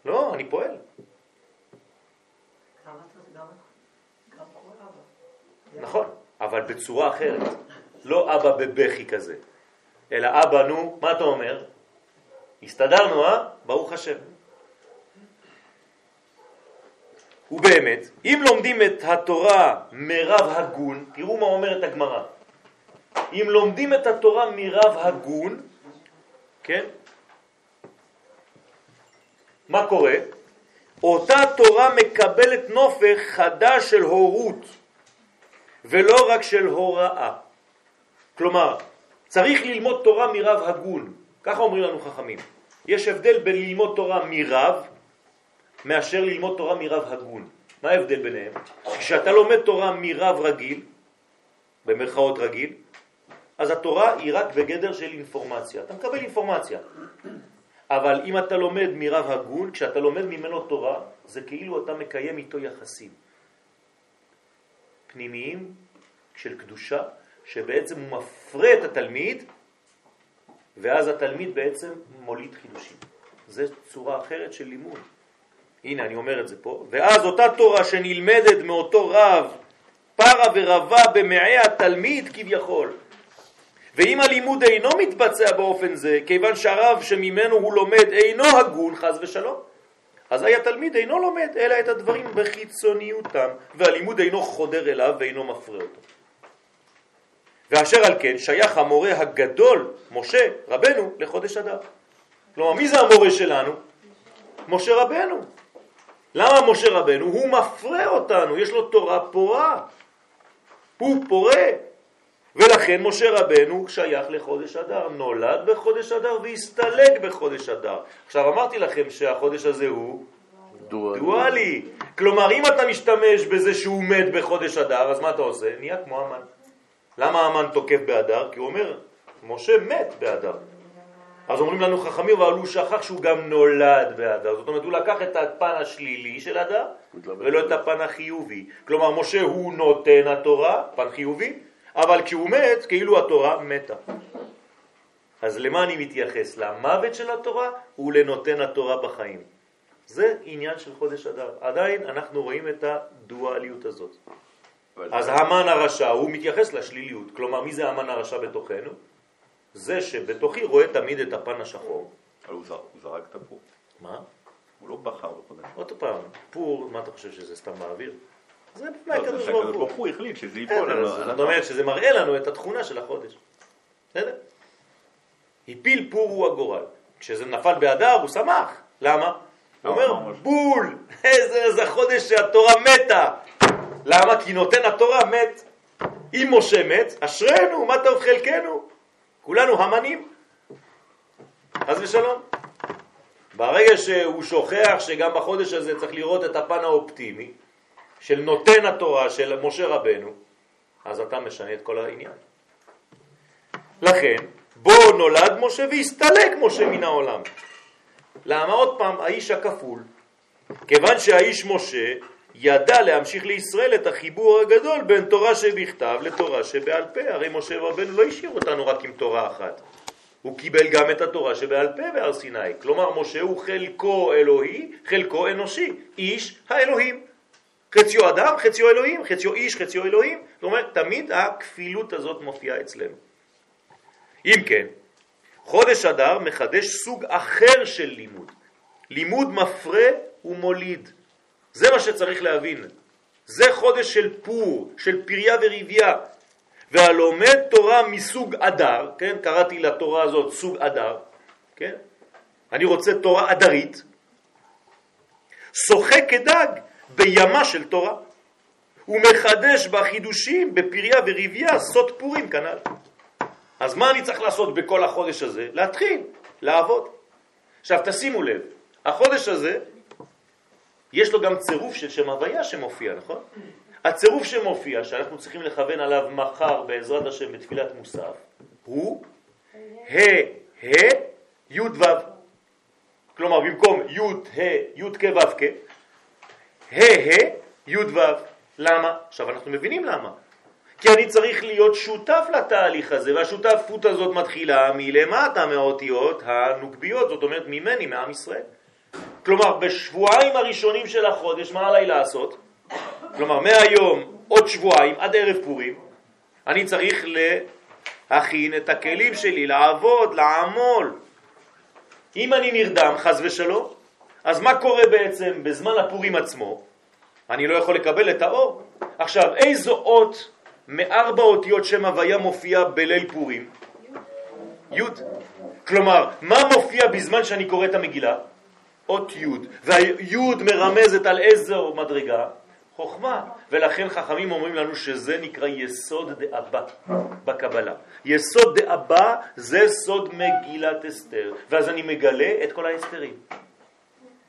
לא, אני פועל. נכון, אבל בצורה אחרת. לא אבא בבכי כזה, אלא אבא, נו, מה אתה אומר? הסתדרנו, אה? ברוך השם. ובאמת, אם לומדים את התורה מרב הגון, תראו מה אומרת הגמרא, אם לומדים את התורה מרב הגון, כן? מה קורה? אותה תורה מקבלת נופך חדש של הורות, ולא רק של הוראה. כלומר, צריך ללמוד תורה מרב הגון, ככה אומרים לנו חכמים. יש הבדל בין ללמוד תורה מרב מאשר ללמוד תורה מרב הגון. מה ההבדל ביניהם? כשאתה לומד תורה מרב רגיל, במרכאות רגיל, אז התורה היא רק בגדר של אינפורמציה. אתה מקבל אינפורמציה. אבל אם אתה לומד מרב הגון, כשאתה לומד ממנו תורה, זה כאילו אתה מקיים איתו יחסים פנימיים של קדושה, שבעצם הוא מפרה את התלמיד, ואז התלמיד בעצם מוליד חידושים. זו צורה אחרת של לימוד. הנה, אני אומר את זה פה. ואז אותה תורה שנלמדת מאותו רב, פרה ורבה במעי התלמיד כביכול. ואם הלימוד אינו מתבצע באופן זה, כיוון שהרב שממנו הוא לומד אינו הגון, חז ושלום, אזי התלמיד אינו לומד אלא את הדברים בחיצוניותם, והלימוד אינו חודר אליו ואינו מפרה אותו. ואשר על כן שייך המורה הגדול, משה רבנו, לחודש אדר. כלומר, מי זה המורה שלנו? משה רבנו. למה משה רבנו? הוא מפרה אותנו, יש לו תורה פורה. הוא פורה. ולכן משה רבנו שייך לחודש אדר, נולד בחודש אדר והסתלק בחודש אדר. עכשיו אמרתי לכם שהחודש הזה הוא דואלי. דואלי. כלומר, אם אתה משתמש בזה שהוא מת בחודש אדר, אז מה אתה עושה? נהיה כמו המן. למה המן תוקף באדר? כי הוא אומר, משה מת באדר. אז אומרים לנו חכמים, אבל הוא שכח שהוא גם נולד באדר. זאת אומרת, הוא לקח את הפן השלילי של אדר, ולא את הפן החיובי. כלומר, משה הוא נותן התורה, פן חיובי, אבל כשהוא מת, כאילו התורה מתה. אז למה אני מתייחס? למוות של התורה ולנותן התורה בחיים. זה עניין של חודש אדר. עדיין אנחנו רואים את הדואליות הזאת. אז המן הרשע הוא מתייחס לשליליות. כלומר, מי זה המן הרשע בתוכנו? זה שבתוכי רואה תמיד את הפן השחור. אבל הוא זר- הוא זרק את הפור. מה? הוא לא בחר בחודש. עוד פעם, פור, מה אתה חושב שזה סתם באוויר? זה לא, בפני זה הקדוש שהקדוש ברוך הוא. החליט שזה ייפול זאת אומרת שזה מראה לנו את התכונה של החודש. בסדר? הפיל פור הוא הגורל. כשזה נפל באדר הוא שמח. למה? הוא אומר. בול, איזה חודש שהתורה מתה. למה? כי נותן התורה מת. אם משה מת, אשרנו, מה טוב חלקנו. כולנו המנים. חס ושלום. ברגע שהוא שוכח שגם בחודש הזה צריך לראות את הפן האופטימי של נותן התורה של משה רבנו, אז אתה משנה את כל העניין. לכן, בו נולד משה והסתלק משה מן העולם. למה? עוד פעם, האיש הכפול. כיוון שהאיש משה ידע להמשיך לישראל את החיבור הגדול בין תורה שבכתב לתורה שבעל פה. הרי משה רבנו לא השאיר אותנו רק עם תורה אחת. הוא קיבל גם את התורה שבעל פה בהר סיני. כלומר, משה הוא חלקו אלוהי, חלקו אנושי, איש האלוהים. חציו אדם, חציו אלוהים, חציו איש, חציו אלוהים. זאת אומרת, תמיד הכפילות הזאת מופיעה אצלנו. אם כן, חודש אדר מחדש סוג אחר של לימוד. לימוד מפרה ומוליד. זה מה שצריך להבין. זה חודש של פור, של פריה וריביה. והלומד תורה מסוג אדר, כן, קראתי לתורה הזאת סוג אדר, כן, אני רוצה תורה אדרית, שוחה כדג בימה של תורה, ומחדש בחידושים, בפריה וריביה, סוד פורים כנ"ל. אז מה אני צריך לעשות בכל החודש הזה? להתחיל לעבוד. עכשיו תשימו לב, החודש הזה, יש לו גם צירוף של שם הוויה שמופיע, נכון? הצירוף שמופיע, שאנחנו צריכים לכוון עליו מחר בעזרת השם בתפילת מוסף, הוא ה' ה' י' ו'. כלומר, במקום י' ה' י' כ' ו' כ', ה' ה' י' ו'. למה? עכשיו אנחנו מבינים למה. כי אני צריך להיות שותף לתהליך הזה, והשותפות הזאת מתחילה מלמטה מהאותיות הנוקביות, זאת אומרת ממני, מעם ישראל. כלומר, בשבועיים הראשונים של החודש, מה עליי לעשות? כלומר, מהיום, עוד שבועיים, עד ערב פורים, אני צריך להכין את הכלים שלי, לעבוד, לעמול. אם אני נרדם, חז ושלום, אז מה קורה בעצם בזמן הפורים עצמו? אני לא יכול לקבל את האור. עכשיו, איזו אות מארבע אותיות שם הוויה מופיע בליל פורים? י'. כלומר, מה מופיע בזמן שאני קורא את המגילה? אות י', והי' מרמזת על איזו מדרגה? חוכמה, ולכן חכמים אומרים לנו שזה נקרא יסוד דאבא בקבלה. יסוד דאבא זה סוד מגילת אסתר, ואז אני מגלה את כל האסתרים.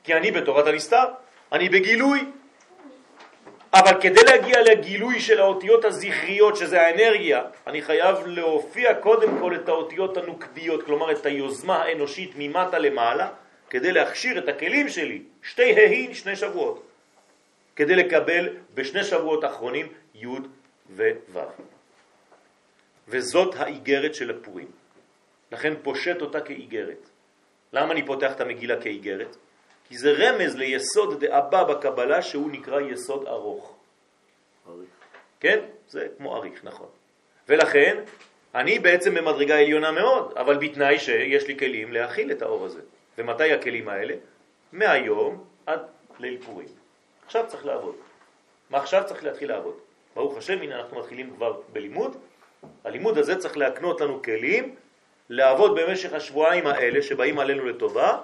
כי אני בתורת הנסתר, אני בגילוי. אבל כדי להגיע לגילוי של האותיות הזכריות, שזה האנרגיה, אני חייב להופיע קודם כל את האותיות הנוקביות, כלומר את היוזמה האנושית ממטה למעלה, כדי להכשיר את הכלים שלי, שתי ההין, שני שבועות. כדי לקבל בשני שבועות האחרונים י' וו'. וזאת האיגרת של הפורים. לכן פושט אותה כאיגרת. למה אני פותח את המגילה כאיגרת? כי זה רמז ליסוד דאבא בקבלה שהוא נקרא יסוד ארוך. אריך. כן? זה כמו אריך, נכון. ולכן אני בעצם במדרגה עליונה מאוד, אבל בתנאי שיש לי כלים להכיל את האור הזה. ומתי הכלים האלה? מהיום עד ליל פורים. עכשיו צריך לעבוד. מה עכשיו צריך להתחיל לעבוד? ברוך השם, הנה אנחנו מתחילים כבר בלימוד. הלימוד הזה צריך להקנות לנו כלים לעבוד במשך השבועיים האלה שבאים עלינו לטובה,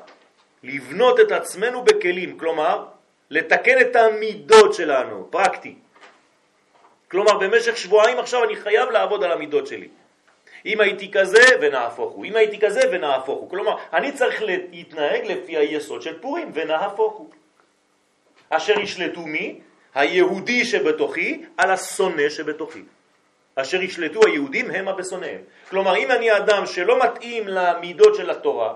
לבנות את עצמנו בכלים, כלומר, לתקן את המידות שלנו, פרקטי. כלומר, במשך שבועיים עכשיו אני חייב לעבוד על המידות שלי. אם הייתי כזה ונהפוך הוא, אם הייתי כזה ונהפוך הוא. כלומר, אני צריך להתנהג לפי היסוד של פורים ונהפוך הוא. אשר ישלטו מי? היהודי שבתוכי על השונא שבתוכי. אשר ישלטו היהודים הם הבשונאיהם. כלומר, אם אני אדם שלא מתאים למידות של התורה,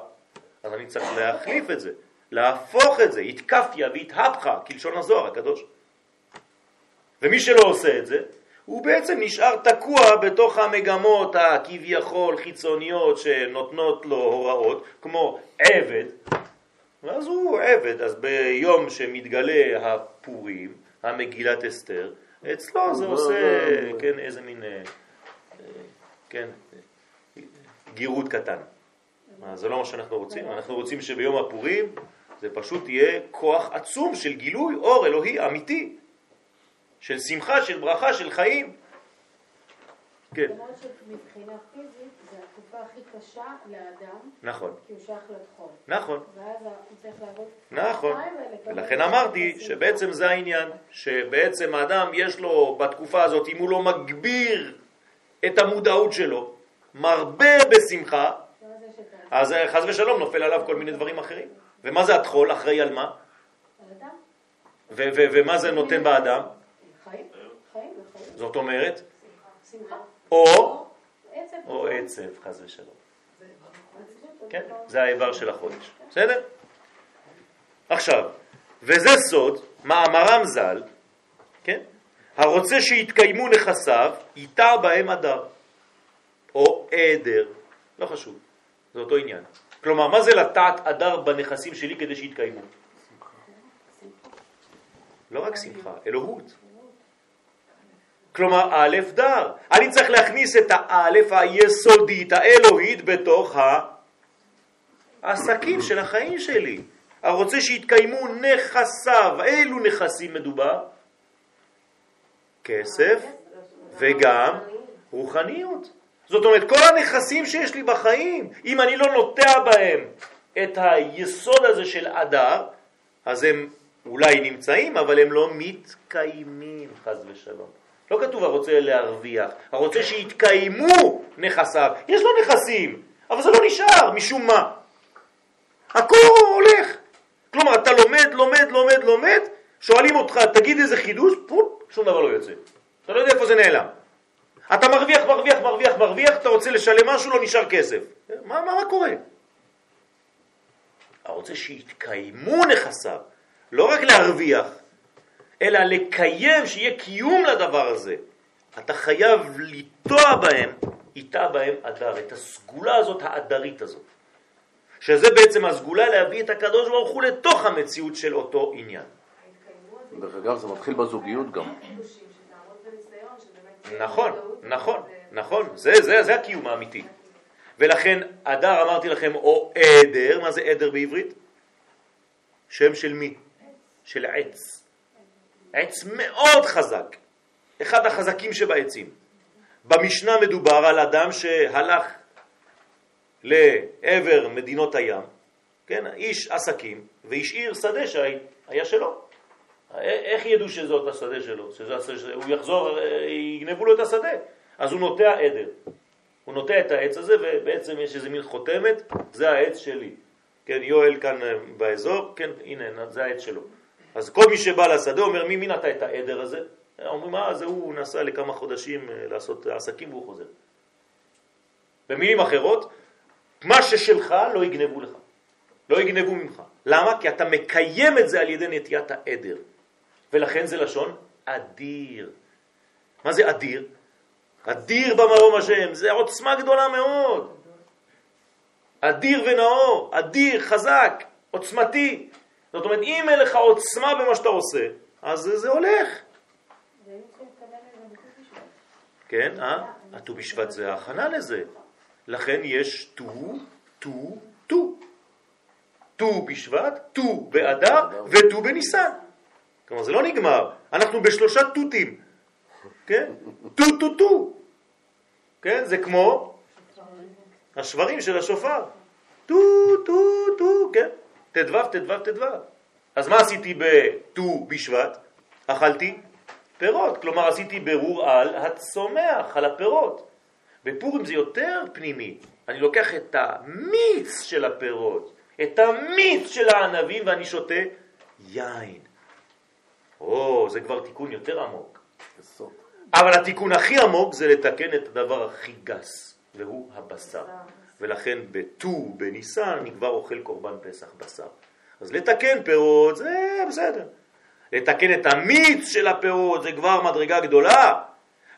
אז אני צריך להחליף את זה, להפוך את זה, התקפיה והתהפכה, כלשון הזוהר הקדוש. ומי שלא עושה את זה, הוא בעצם נשאר תקוע בתוך המגמות הכביכול חיצוניות שנותנות לו הוראות, כמו עבד, ואז הוא עבד, אז ביום שמתגלה הפורים, המגילת אסתר, אצלו זה עושה, כן, איזה מין, אה, כן, גירות קטן. זה לא מה שאנחנו רוצים, אנחנו רוצים שביום הפורים זה פשוט יהיה כוח עצום של גילוי אור אלוהי אמיתי, של שמחה, של ברכה, של חיים. כן. למרות שמבחינה פיזית זה התקופה הכי קשה לאדם, נכון. כי הוא שייך לתחום. נכון. ואז הוא צריך לעבוד נכון, ולכן אמרתי. שבעצם זה העניין, שבעצם האדם יש לו בתקופה הזאת, אם הוא לא מגביר את המודעות שלו, מרבה בשמחה, אז חז ושלום נופל עליו כל מיני דברים אחרים. ומה זה הטחול? אחראי על מה? ומה זה נותן באדם? זאת אומרת, או, או עצב, חז ושלום. כן, זה האיבר של החודש. בסדר? עכשיו, וזה סוד, מאמרם ז"ל, כן? הרוצה שיתקיימו נכסיו, ייטע בהם אדר, או עדר, לא חשוב, זה אותו עניין. כלומר, מה זה לטעת אדר בנכסים שלי כדי שיתקיימו? לא רק שמחה, אלוהות. כלומר, א' דר. אני צריך להכניס את האלף היסודית, האלוהית, בתוך העסקים של החיים שלי. הרוצה שיתקיימו נכסיו, אילו נכסים מדובר? כסף וגם רוחניות. זאת אומרת, כל הנכסים שיש לי בחיים, אם אני לא נוטע בהם את היסוד הזה של אדר, אז הם אולי נמצאים, אבל הם לא מתקיימים, חז ושלום. לא כתוב הרוצה להרוויח, הרוצה שיתקיימו נכסיו. יש לו נכסים, אבל זה לא נשאר, משום מה. הכל הולך. כלומר, אתה לומד, לומד, לומד, לומד, שואלים אותך, תגיד איזה חידוש, פוט, שום דבר לא יוצא. אתה לא יודע איפה זה נעלם. אתה מרוויח, מרוויח, מרוויח, מרוויח, אתה רוצה לשלם משהו, לא נשאר כסף. מה, מה, מה קורה? הרוצה שיתקיימו נכסיו, לא רק להרוויח, אלא לקיים, שיהיה קיום לדבר הזה. אתה חייב לטוע בהם, איתה בהם אדר, את הסגולה הזאת, האדרית הזאת. שזה בעצם הסגולה להביא את הקדוש ברוך הוא לתוך המציאות של אותו עניין. דרך אגב, זה מתחיל בזוגיות גם. נכון, נכון, נכון, זה, זה, זה הקיום האמיתי. ולכן אדר אמרתי לכם, או עדר, מה זה עדר בעברית? שם של מי? של עץ. עץ מאוד חזק, אחד החזקים שבעצים. במשנה מדובר על אדם שהלך לעבר מדינות הים, כן, איש עסקים והשאיר שדה שהיה שלו. א- איך ידעו שזאת השדה שלו? שזה השדה? הוא יחזור, אה, יגנבו לו את השדה. אז הוא נוטע עדר. הוא נוטע את העץ הזה ובעצם יש איזה מין חותמת, זה העץ שלי. כן, יואל כאן אה, באזור, כן, הנה, זה העץ שלו. אז כל מי שבא לשדה אומר, מי, מי נטע את העדר הזה? אומרים, אה, זה הוא נסע לכמה חודשים אה, לעשות עסקים והוא חוזר. במילים אחרות, מה ששלך לא יגנבו לך, לא יגנבו ממך. למה? כי אתה מקיים את זה על ידי נטיית העדר. ולכן זה לשון אדיר. מה זה אדיר? אדיר במרום השם, זה עוצמה גדולה מאוד. אדיר ונאור, אדיר, חזק, עוצמתי. זאת אומרת, אם אין לך עוצמה במה שאתה עושה, אז זה, הולך. והיינו צריכים להתכוון לזה בט"ו בשבט. כן, אה? הט"ו בשבט זה ההכנה לזה. לכן יש ט"ו, ט"ו, ט"ו. ט"ו בשבט, ט"ו באדר וט"ו בניסן. כלומר, זה לא נגמר. אנחנו בשלושה תותים. כן? ט"ו, ט"ו, ט"ו. כן? זה כמו השברים של השופר. ט"ו, ט"ו, ט"ו, כן? ט"ו, ט"ו, ט"ו. אז מה עשיתי בט"ו בשבט? אכלתי פירות, כלומר עשיתי ברור על הצומח, על הפירות. בפורים זה יותר פנימי. אני לוקח את המיץ של הפירות, את המיץ של הענבים ואני שותה יין. או, זה כבר תיקון יותר עמוק. אבל התיקון הכי עמוק זה לתקן את הדבר הכי גס, והוא הבשר. ולכן בט"ו בניסן אני כבר אוכל קורבן פסח בשר. אז לתקן פירות זה בסדר. לתקן את המיץ של הפירות זה כבר מדרגה גדולה.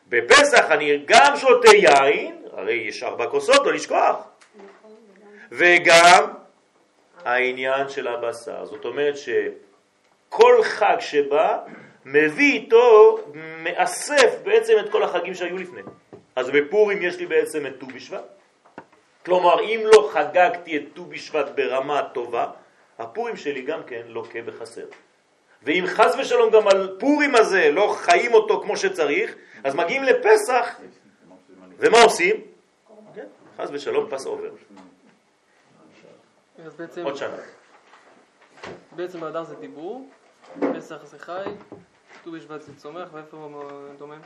בפסח אני גם שותה יין, הרי יש ארבע כוסות, לא לשכוח. וגם העניין של הבשר. זאת אומרת שכל חג שבא מביא איתו, מאסף בעצם את כל החגים שהיו לפני. אז בפורים יש לי בעצם את ט"ו בשבט. כלומר, אם לא חגגתי את ט"ו בשבט ברמה טובה, הפורים שלי גם כן לוקה בחסר. ואם חז ושלום גם על פורים הזה לא חיים אותו כמו שצריך, אז מגיעים לפסח, ומה עושים? כן, חז ושלום פס עובר. בעצם, עוד שנה. בעצם באדר זה דיבור, פסח זה חי, ט"ו בשבט זה צומח, ואיפה הוא דומם?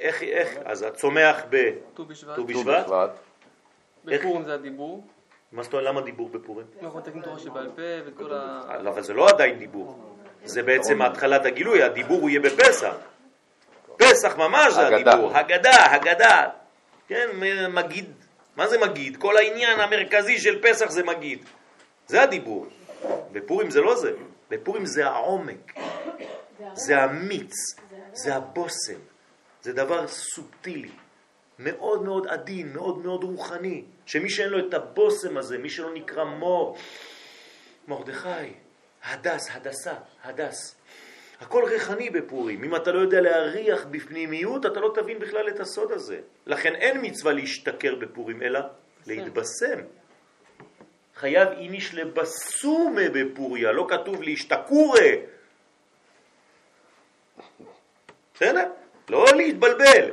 איך, איך, אז הצומח ב... ט"ו בשבט. ט"ו בשבט? בפורים זה הדיבור. מה זאת אומרת, למה דיבור בפורים? אנחנו מתקנים תורה שבעל פה ואת כל ה... לא, אבל זה לא עדיין דיבור. זה בעצם התחלת הגילוי, הדיבור הוא יהיה בפסח. פסח ממש זה. הדיבור, הגדה, הגדה. כן, מגיד. מה זה מגיד? כל העניין המרכזי של פסח זה מגיד. זה הדיבור. בפורים זה לא זה. בפורים זה העומק, זה המיץ, זה הבושם. זה דבר סובטילי, מאוד מאוד עדין, מאוד מאוד רוחני, שמי שאין לו את הבושם הזה, מי שלא נקרא מור, מרדכי, הדס, הדסה, הדס. הכל ריחני בפורים. אם אתה לא יודע להריח בפנימיות, אתה לא תבין בכלל את הסוד הזה. לכן אין מצווה להשתכר בפורים, אלא להתבשם. חייב איניש לבסומה בפוריה, לא כתוב להשתכורה. בסדר? לא להתבלבל.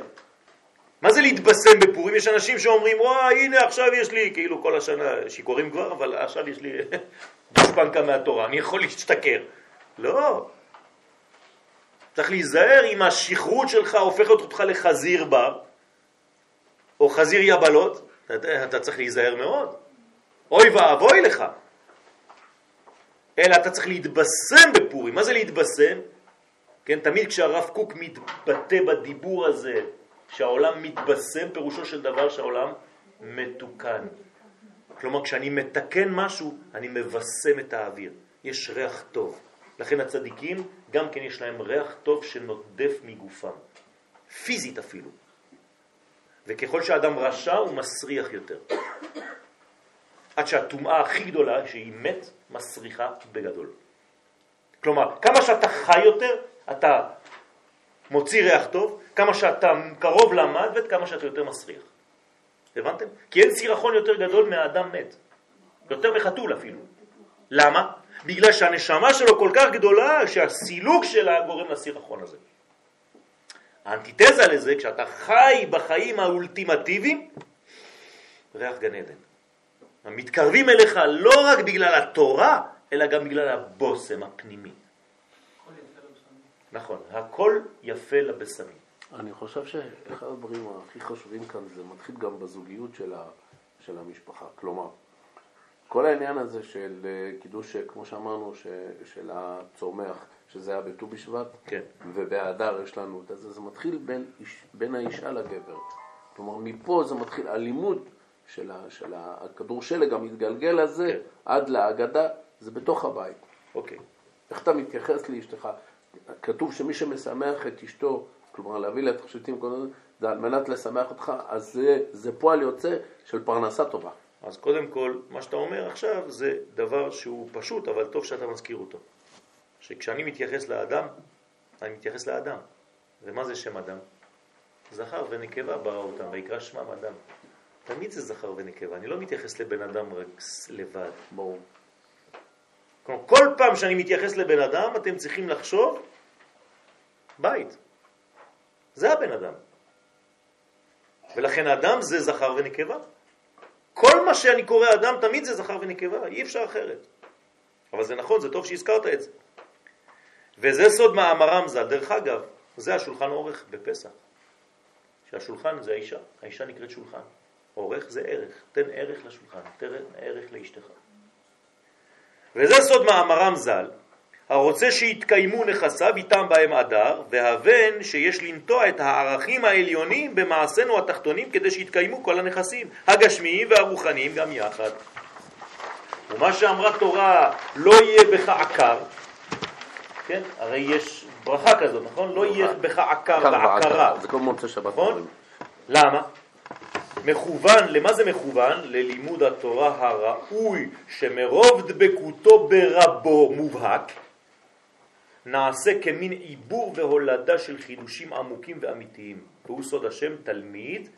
מה זה להתבשם בפורים? יש אנשים שאומרים, וואי, הנה עכשיו יש לי, כאילו כל השנה שיכורים כבר, אבל עכשיו יש לי גושפנקה מהתורה, אני יכול להשתכר. לא. צריך להיזהר אם השכרות שלך הופכת אותך לחזיר בר, או חזיר יבלות, אתה, אתה צריך להיזהר מאוד. אוי ואבוי לך. אלא אתה צריך להתבשם בפורים. מה זה להתבשם? כן, תמיד כשהרב קוק מתבטא בדיבור הזה, שהעולם מתבשם, פירושו של דבר שהעולם מתוקן. כלומר, כשאני מתקן משהו, אני מבשם את האוויר. יש ריח טוב. לכן הצדיקים, גם כן יש להם ריח טוב שנודף מגופם. פיזית אפילו. וככל שהאדם רשע, הוא מסריח יותר. עד שהטומאה הכי גדולה, שהיא מת, מסריחה בגדול. כלומר, כמה שאתה חי יותר, אתה מוציא ריח טוב, כמה שאתה קרוב למוות, כמה שאתה יותר מסריח. הבנתם? כי אין סירחון יותר גדול מהאדם מת. יותר מחתול אפילו. למה? בגלל שהנשמה שלו כל כך גדולה, שהסילוק שלה גורם לסירחון הזה. האנטיתזה לזה, כשאתה חי בחיים האולטימטיביים, ריח גן עדן. המתקרבים אליך לא רק בגלל התורה, אלא גם בגלל הבושם הפנימי. נכון, הכל יפה לבשמים. אני חושב שאחד הדברים הכי חשובים כאן זה מתחיל גם בזוגיות של, ה, של המשפחה. כלומר, כל העניין הזה של אה, קידוש, כמו שאמרנו, ש, של הצומח, שזה היה בט"ו בשבט, כן. ובהדר יש לנו את זה, זה מתחיל בין, בין האישה לגבר. כלומר, מפה זה מתחיל, הלימוד של, ה, של הכדור שלג המתגלגל הזה, כן. עד להגדה, זה בתוך הבית. אוקיי. איך אתה מתייחס לאשתך? כתוב שמי שמשמח את אשתו, כלומר להביא לה את החשבים, זה על מנת לשמח אותך, אז זה, זה פועל יוצא של פרנסה טובה. אז קודם כל, מה שאתה אומר עכשיו זה דבר שהוא פשוט, אבל טוב שאתה מזכיר אותו. שכשאני מתייחס לאדם, אני מתייחס לאדם. ומה זה שם אדם? זכר ונקבה ברא אותם, ויקרא שמם אדם. תמיד זה זכר ונקבה, אני לא מתייחס לבן אדם רק לבד. ברור. כל פעם שאני מתייחס לבן אדם, אתם צריכים לחשוב בית. זה הבן אדם. ולכן אדם זה זכר ונקבה. כל מה שאני קורא אדם תמיד זה זכר ונקבה, אי אפשר אחרת. אבל זה נכון, זה טוב שהזכרת את זה. וזה סוד מאמרם ז"ל. דרך אגב, זה השולחן אורך בפסח. שהשולחן זה האישה, האישה נקראת שולחן. אורך זה ערך, תן ערך לשולחן, תן ערך לאשתך. וזה סוד מאמרם ז"ל, הרוצה שיתקיימו נכסיו איתם בהם אדר, והבן שיש לנטוע את הערכים העליונים במעשינו התחתונים כדי שיתקיימו כל הנכסים, הגשמיים והרוחניים גם יחד. ומה שאמרה תורה, לא יהיה בך עקר, כן? הרי יש ברכה כזאת, נכון? לא יהיה בך עקר ועקרה. זה כל מוצא שבת. נכון? למה? מכוון, למה זה מכוון? ללימוד התורה הראוי שמרוב דבקותו ברבו מובהק נעשה כמין עיבור והולדה של חידושים עמוקים ואמיתיים והוא סוד השם תלמיד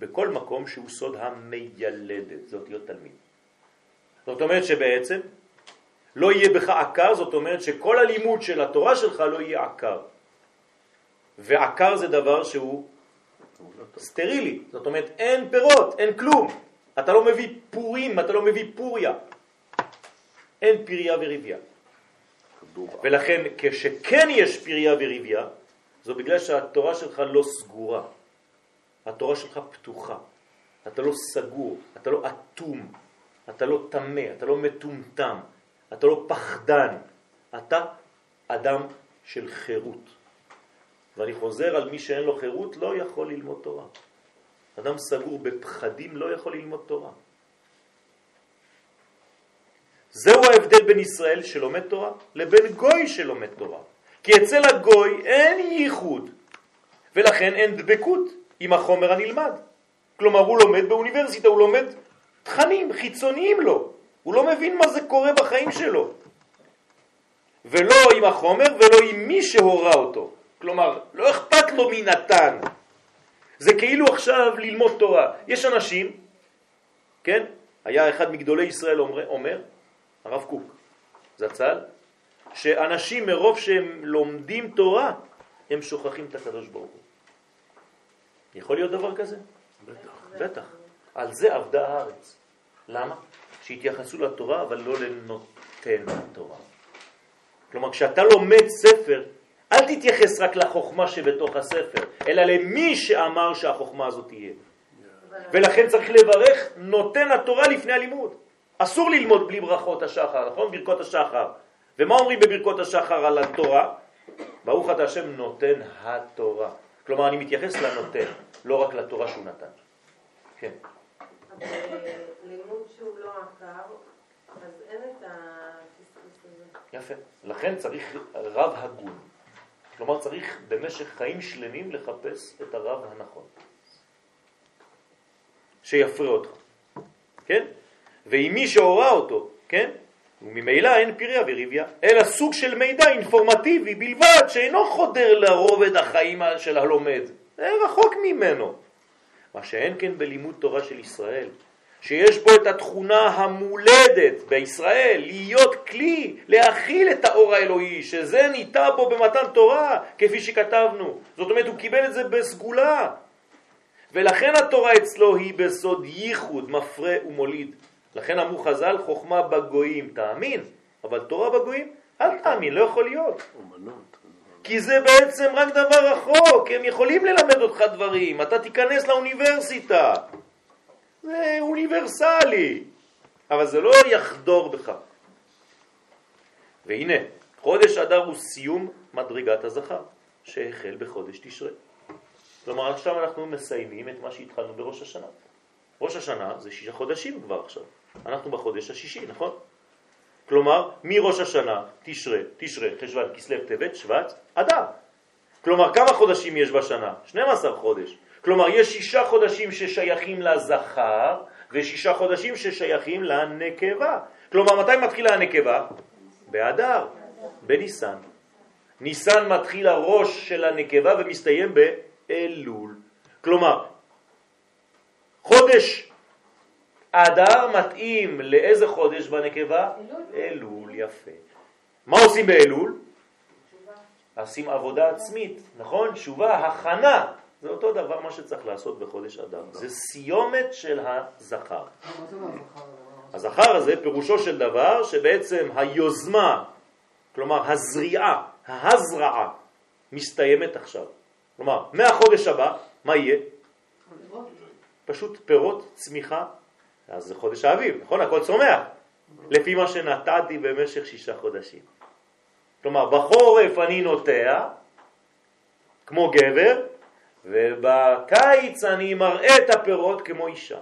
בכל מקום שהוא סוד המיילדת, זאת להיות תלמיד. זאת אומרת שבעצם לא יהיה בך עקר, זאת אומרת שכל הלימוד של התורה שלך לא יהיה עקר. ועקר זה דבר שהוא סטרילי, זאת אומרת אין פירות, אין כלום. אתה לא מביא פורים, אתה לא מביא פוריה. אין פריה וריביה. ולכן כשכן יש פריה וריביה, זו בגלל שהתורה שלך לא סגורה. התורה שלך פתוחה. אתה לא סגור, אתה לא אטום, אתה לא תמה, אתה לא מטומטם, אתה לא פחדן, אתה אדם של חירות. ואני חוזר על מי שאין לו חירות לא יכול ללמוד תורה. אדם סגור בפחדים לא יכול ללמוד תורה. זהו ההבדל בין ישראל שלומד תורה לבין גוי שלומד תורה. כי אצל הגוי אין ייחוד, ולכן אין דבקות עם החומר הנלמד. כלומר, הוא לומד באוניברסיטה, הוא לומד תכנים חיצוניים לו. הוא לא מבין מה זה קורה בחיים שלו. ולא עם החומר ולא עם מי שהורה אותו. כלומר, לא אכפת לו מי נתן. זה כאילו עכשיו ללמוד תורה. יש אנשים, כן? היה אחד מגדולי ישראל אומר, אומר הרב קוק, זצ"ל, שאנשים מרוב שהם לומדים תורה, הם שוכחים את הקדוש ברוך הוא. יכול להיות דבר כזה? בטח. בטח. על זה עבדה הארץ. למה? שהתייחסו לתורה, אבל לא לנותן התורה. כלומר, כשאתה לומד ספר, אל תתייחס רק לחוכמה שבתוך הספר, אלא למי שאמר שהחוכמה הזאת תהיה. ולכן צריך לברך נותן התורה לפני הלימוד. אסור ללמוד בלי ברכות השחר, נכון? ברכות השחר. ומה אומרים בברכות השחר על התורה? ברוך אתה השם נותן התורה. כלומר, אני מתייחס לנותן, לא רק לתורה שהוא נתן. כן. לימוד שהוא לא עקר, אז אין את הזה. יפה. לכן צריך רב הגון. כלומר, צריך במשך חיים שלמים לחפש את הרב הנכון. שיפרה אותך. כן? ועם מי שהורה אותו, כן? וממילא אין פריה וריביה, אלא סוג של מידע אינפורמטיבי בלבד, שאינו חודר לרובד החיים של הלומד. רחוק ממנו. מה שאין כן בלימוד תורה של ישראל, שיש בו את התכונה המולדת בישראל, להיות כלי, להכיל את האור האלוהי, שזה ניטע בו במתן תורה, כפי שכתבנו. זאת אומרת, הוא קיבל את זה בסגולה. ולכן התורה אצלו היא בסוד ייחוד, מפרה ומוליד. לכן אמרו חז"ל, חוכמה בגויים תאמין, אבל תורה בגויים אל תאמין, לא יכול להיות. אומנות. כי זה בעצם רק דבר רחוק, הם יכולים ללמד אותך דברים, אתה תיכנס לאוניברסיטה. זה אוניברסלי, אבל זה לא יחדור בך. והנה, חודש אדר הוא סיום מדרגת הזכר, שהחל בחודש תשרה. כלומר, עכשיו אנחנו מסיימים את מה שהתחלנו בראש השנה. ראש השנה זה שישה חודשים כבר עכשיו. אנחנו בחודש השישי, נכון? כלומר, מראש השנה, תשרה, תשרה, חשוון, כסלו, טבת, שבט, אדר. כלומר, כמה חודשים יש בשנה? 12 חודש. כלומר, יש שישה חודשים ששייכים לזכר, ושישה חודשים ששייכים לנקבה. כלומר, מתי מתחילה הנקבה? באדר, בניסן. ניסן מתחיל הראש של הנקבה ומסתיים באלול. כלומר, חודש אדר מתאים לאיזה חודש בנקבה? אלול, יפה. מה עושים באלול? עושים עבודה עצמית, נכון? תשובה, הכנה. זה אותו דבר מה שצריך לעשות בחודש אדר. זה סיומת של הזכר. הזכר הזה פירושו של דבר שבעצם היוזמה, כלומר הזריעה, ההזרעה, מסתיימת עכשיו. כלומר, מהחודש הבא, מה יהיה? פשוט פירות, צמיחה, אז זה חודש האביב, נכון? הכל צומח, לפי מה שנתתי במשך שישה חודשים. כלומר, בחורף אני נוטע, כמו גבר, ובקיץ אני מראה את הפירות כמו אישה.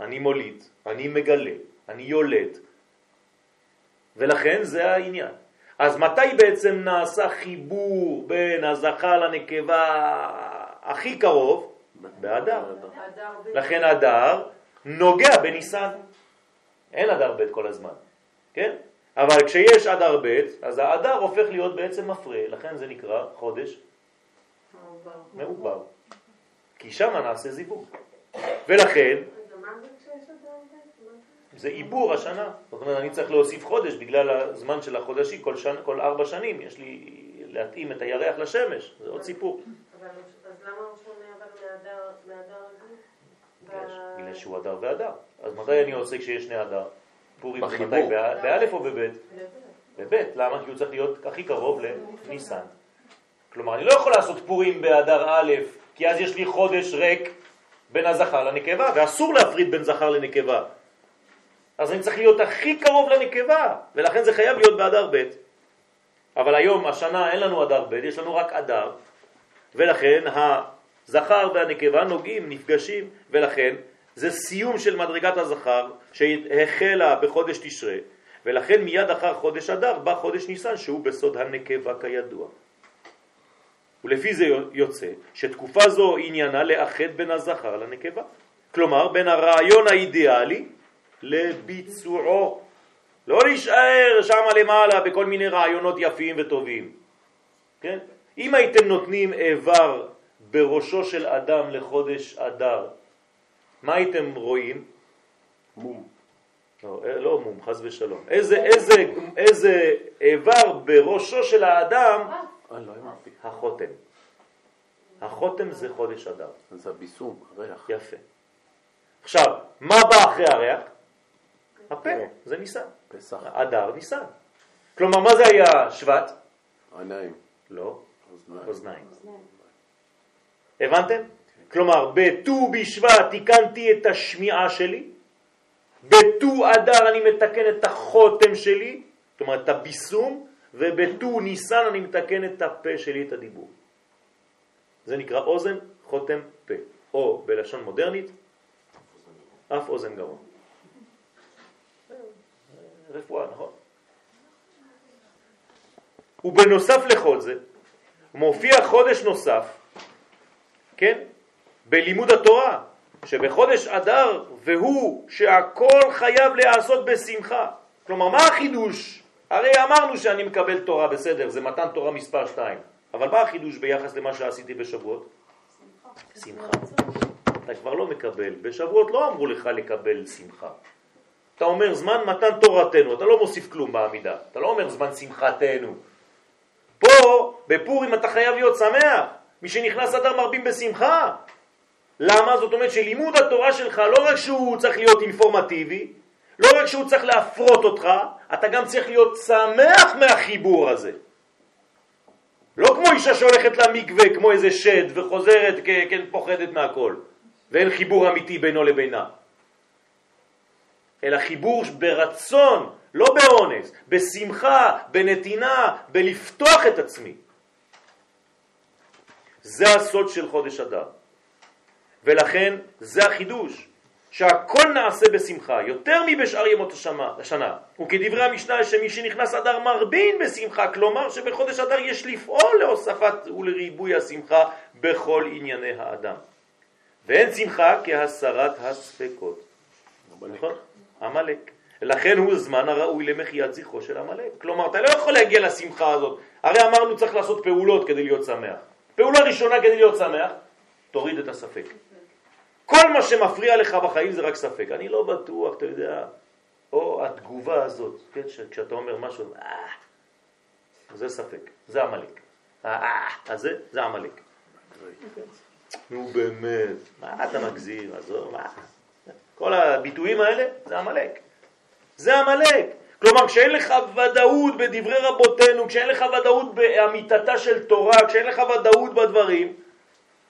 אני מוליד, אני מגלה, אני יולד. ולכן זה העניין. אז מתי בעצם נעשה חיבור בין הזכר לנקבה הכי קרוב? באדר. לכן אדר נוגע בניסן. אין אדר ב' כל הזמן, כן? אבל כשיש אדר ב', אז האדר הופך להיות בעצם מפרה, לכן זה נקרא חודש מעובר. כי שם נעשה זיווג. ולכן, זה עיבור השנה. זאת אומרת, אני צריך להוסיף חודש בגלל הזמן של החודשים, כל, שנה, כל ארבע שנים יש לי להתאים את הירח לשמש, זה עוד סיפור. אבל אז למה הוא שונה אבל מהדר רגיל? בגלל שהוא אדר ואדר. אז מתי אני עושה כשיש שני אדר? פורים. מתי? בא- באלף או בבית? בבית. למה? כי הוא צריך להיות הכי קרוב לניסן. כלומר, אני לא יכול לעשות פורים באדר א', כי אז יש לי חודש ריק בין הזכר לנקבה, ואסור להפריד בין זכר לנקבה. אז אני צריך להיות הכי קרוב לנקבה, ולכן זה חייב להיות באדר ב'. אבל היום, השנה, אין לנו אדר ב', יש לנו רק אדר, ולכן הזכר והנקבה נוגעים, נפגשים, ולכן זה סיום של מדרגת הזכר שהחלה בחודש תשרה, ולכן מיד אחר חודש אדר בא חודש ניסן שהוא בסוד הנקבה כידוע. ולפי זה יוצא שתקופה זו עניינה לאחד בין הזכר לנקבה. כלומר, בין הרעיון האידיאלי לביצועו. לא להישאר שם למעלה בכל מיני רעיונות יפים וטובים. כן? אם הייתם נותנים איבר בראשו של אדם לחודש אדר, מה הייתם רואים? מום. לא, אה, לא מום, חס ושלום. איזה, איזה, איזה איבר בראשו של האדם? אה, לא אמרתי. החותם. החותם זה חודש אדר. זה הביסום, הריח. יפה. עכשיו, מה בא אחרי הריח? הפה, זה ניסן. פסח. אדר ניסן. כלומר, מה זה היה שבט? עיניים. לא, אוזניים. אוזניים. הבנתם? כלומר, בט"ו בשבט תיקנתי את השמיעה שלי, בט"ו אדר אני מתקן את החותם שלי, זאת אומרת את הביסום, ובט"ו ניסן אני מתקן את הפה שלי, את הדיבור. זה נקרא אוזן, חותם, פה. או בלשון מודרנית, אף אוזן גרון. רפואה, נכון? ובנוסף לכל זה, מופיע חודש נוסף, כן? בלימוד התורה, שבחודש אדר, והוא שהכל חייב להיעשות בשמחה. כלומר, מה החידוש? הרי אמרנו שאני מקבל תורה בסדר, זה מתן תורה מספר 2, אבל מה החידוש ביחס למה שעשיתי בשבועות? שמחה. אתה כבר לא מקבל. בשבועות לא אמרו לך לקבל שמחה. אתה אומר זמן מתן תורתנו, אתה לא מוסיף כלום בעמידה. אתה לא אומר זמן שמחתנו. פה, בפורים אתה חייב להיות שמח. מי שנכנס אדר מרבים בשמחה. למה? זאת אומרת שלימוד התורה שלך לא רק שהוא צריך להיות אינפורמטיבי, לא רק שהוא צריך להפרות אותך, אתה גם צריך להיות שמח מהחיבור הזה. לא כמו אישה שהולכת למקווה כמו איזה שד וחוזרת כן פוחדת מהכל ואין חיבור אמיתי בינו לבינה. אלא חיבור ברצון, לא באונס, בשמחה, בנתינה, בלפתוח את עצמי. זה הסוד של חודש אדר. ולכן זה החידוש, שהכל נעשה בשמחה, יותר מבשאר ימות השנה. וכדברי המשנה שמי שנכנס אדר מרבין בשמחה, כלומר שבחודש אדר יש לפעול להוספת ולריבוי השמחה בכל ענייני האדם. ואין שמחה כהסרת הספקות. נכון? עמלק. לכן הוא זמן הראוי למחיית זכרו של עמלק. כלומר, אתה לא יכול להגיע לשמחה הזאת. הרי אמרנו צריך לעשות פעולות כדי להיות שמח. פעולה ראשונה כדי להיות שמח, תוריד את הספק. כל מה שמפריע לך בחיים זה רק ספק. אני לא בטוח, אתה יודע, או התגובה הזאת, כן, כשאתה אומר משהו, אה, זה ספק, זה עמלק. אה, הזה, זה עמלק. נו באמת, מה אתה מגזים, עזוב, מה? כל הביטויים האלה זה עמלק. זה עמלק. כלומר, כשאין לך ודאות בדברי רבותינו, כשאין לך ודאות באמיתתה של תורה, כשאין לך ודאות בדברים,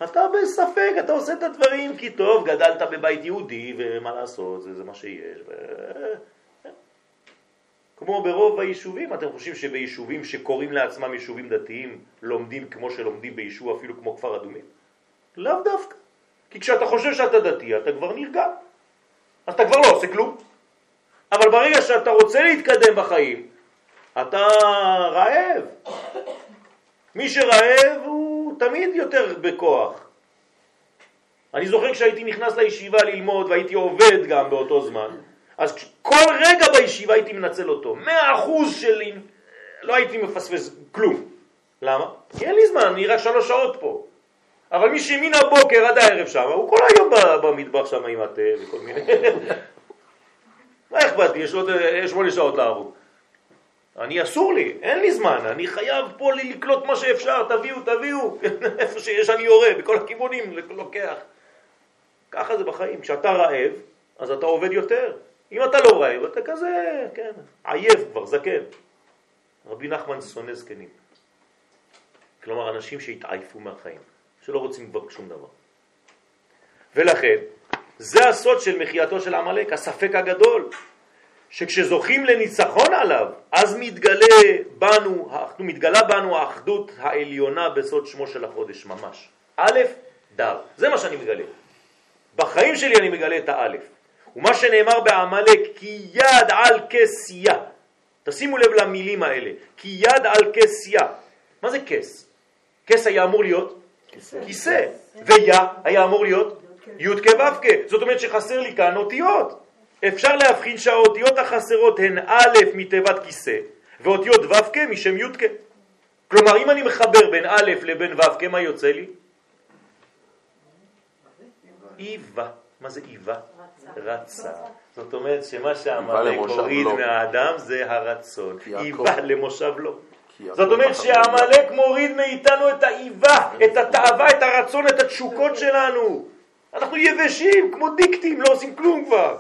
אתה בספק, אתה עושה את הדברים כי טוב, גדלת בבית יהודי ומה לעשות, זה, זה מה שיש. ו... כמו ברוב היישובים, אתם חושבים שביישובים שקוראים לעצמם יישובים דתיים לומדים כמו שלומדים ביישוב אפילו כמו כפר אדומים? לאו דווקא. כי כשאתה חושב שאתה דתי אתה כבר נרגע, אז אתה כבר לא עושה כלום. אבל ברגע שאתה רוצה להתקדם בחיים, אתה רעב. מי שרעב הוא תמיד יותר בכוח. אני זוכר כשהייתי נכנס לישיבה ללמוד והייתי עובד גם באותו זמן, אז כל רגע בישיבה הייתי מנצל אותו, מאה אחוז שלי, לא הייתי מפספס כלום. למה? כי אין לי זמן, אני רק שלוש שעות פה. אבל מי שמן הבוקר עד הערב שם, הוא כל היום במטבח שם עם התה וכל מיני... מה אכפת לי? יש עוד שמונה שעות לעבוד. אני אסור לי, אין לי זמן, אני חייב פה לקלוט מה שאפשר, תביאו, תביאו, איפה שיש אני יורה, בכל הכיוונים לוקח. ככה זה בחיים, כשאתה רעב, אז אתה עובד יותר. אם אתה לא רעב, אתה כזה, כן, עייף כבר, זקן. רבי נחמן שונא זקנים. כלומר, אנשים שהתעייפו מהחיים, שלא רוצים כבר שום דבר. ולכן, זה הסוד של מחייתו של עמלק, הספק הגדול, שכשזוכים לניצחון עליו, אז מתגלה בנו, מתגלה בנו האחדות העליונה בסוד שמו של החודש ממש. א', דר, זה מה שאני מגלה. בחיים שלי אני מגלה את האלף. ומה שנאמר בעמלק, כי יד על כסייה. תשימו לב למילים האלה, כי יד על כסייה. מה זה כס? כס היה אמור להיות כיסא, ויה היה אמור להיות י' כו'. זאת אומרת שחסר לי כאן אותיות. אפשר להבחין שהאותיות החסרות הן א' מתיבת כיסא ואותיות ו' כ' משם י' כ'. כלומר, אם אני מחבר בין א' לבין ו' כ', מה יוצא לי? איבה. מה זה איבה? רצה. זאת אומרת שמה שהעמלק הוריד מהאדם זה הרצון. איבה למושב לא. זאת אומרת שהעמלק מוריד מאיתנו את האיבה, את התאווה, את הרצון, את התשוקות שלנו. אנחנו יבשים, כמו דיקטים, לא עושים כלום כבר.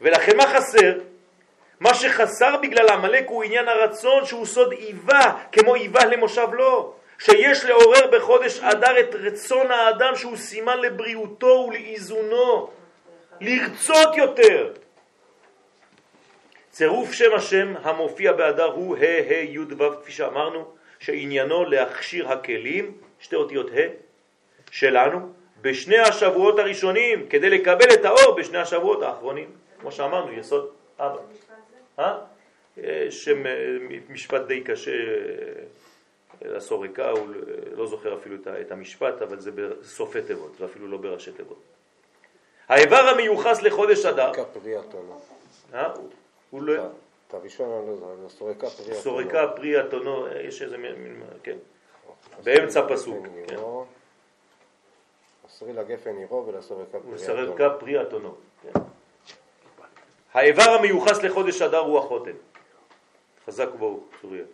ולכן מה חסר? מה שחסר בגלל העמלק הוא עניין הרצון שהוא סוד איבה, כמו איבה למושב לא. שיש לעורר בחודש אדר את רצון האדם שהוא סימן לבריאותו ולאיזונו, לרצות יותר. צירוף שם השם המופיע באדר הוא ה' ה' י' ו' כפי שאמרנו, שעניינו להכשיר הכלים, שתי אותיות ה' שלנו, בשני השבועות הראשונים, כדי לקבל את האור בשני השבועות האחרונים. כמו שאמרנו, יסוד אבא. אה? שם משפט די קשה לסורקה, הוא לא זוכר אפילו את המשפט, אבל זה בסופי תיבות, ואפילו לא בראשי תיבות. האיבר המיוחס לחודש אדר... פרי התונו. אה? הוא לא... את הראשון, זה סורקה פרי התונו. סורקה פרי התונו, יש איזה מין... כן. באמצע פסוק. כן. אסרי לגפן עירו ולסורקה פרי התונו. ולסורקה פרי התונו. כן. האיבר המיוחס לחודש אדר הוא החותם. חזק וברוך, צוריה.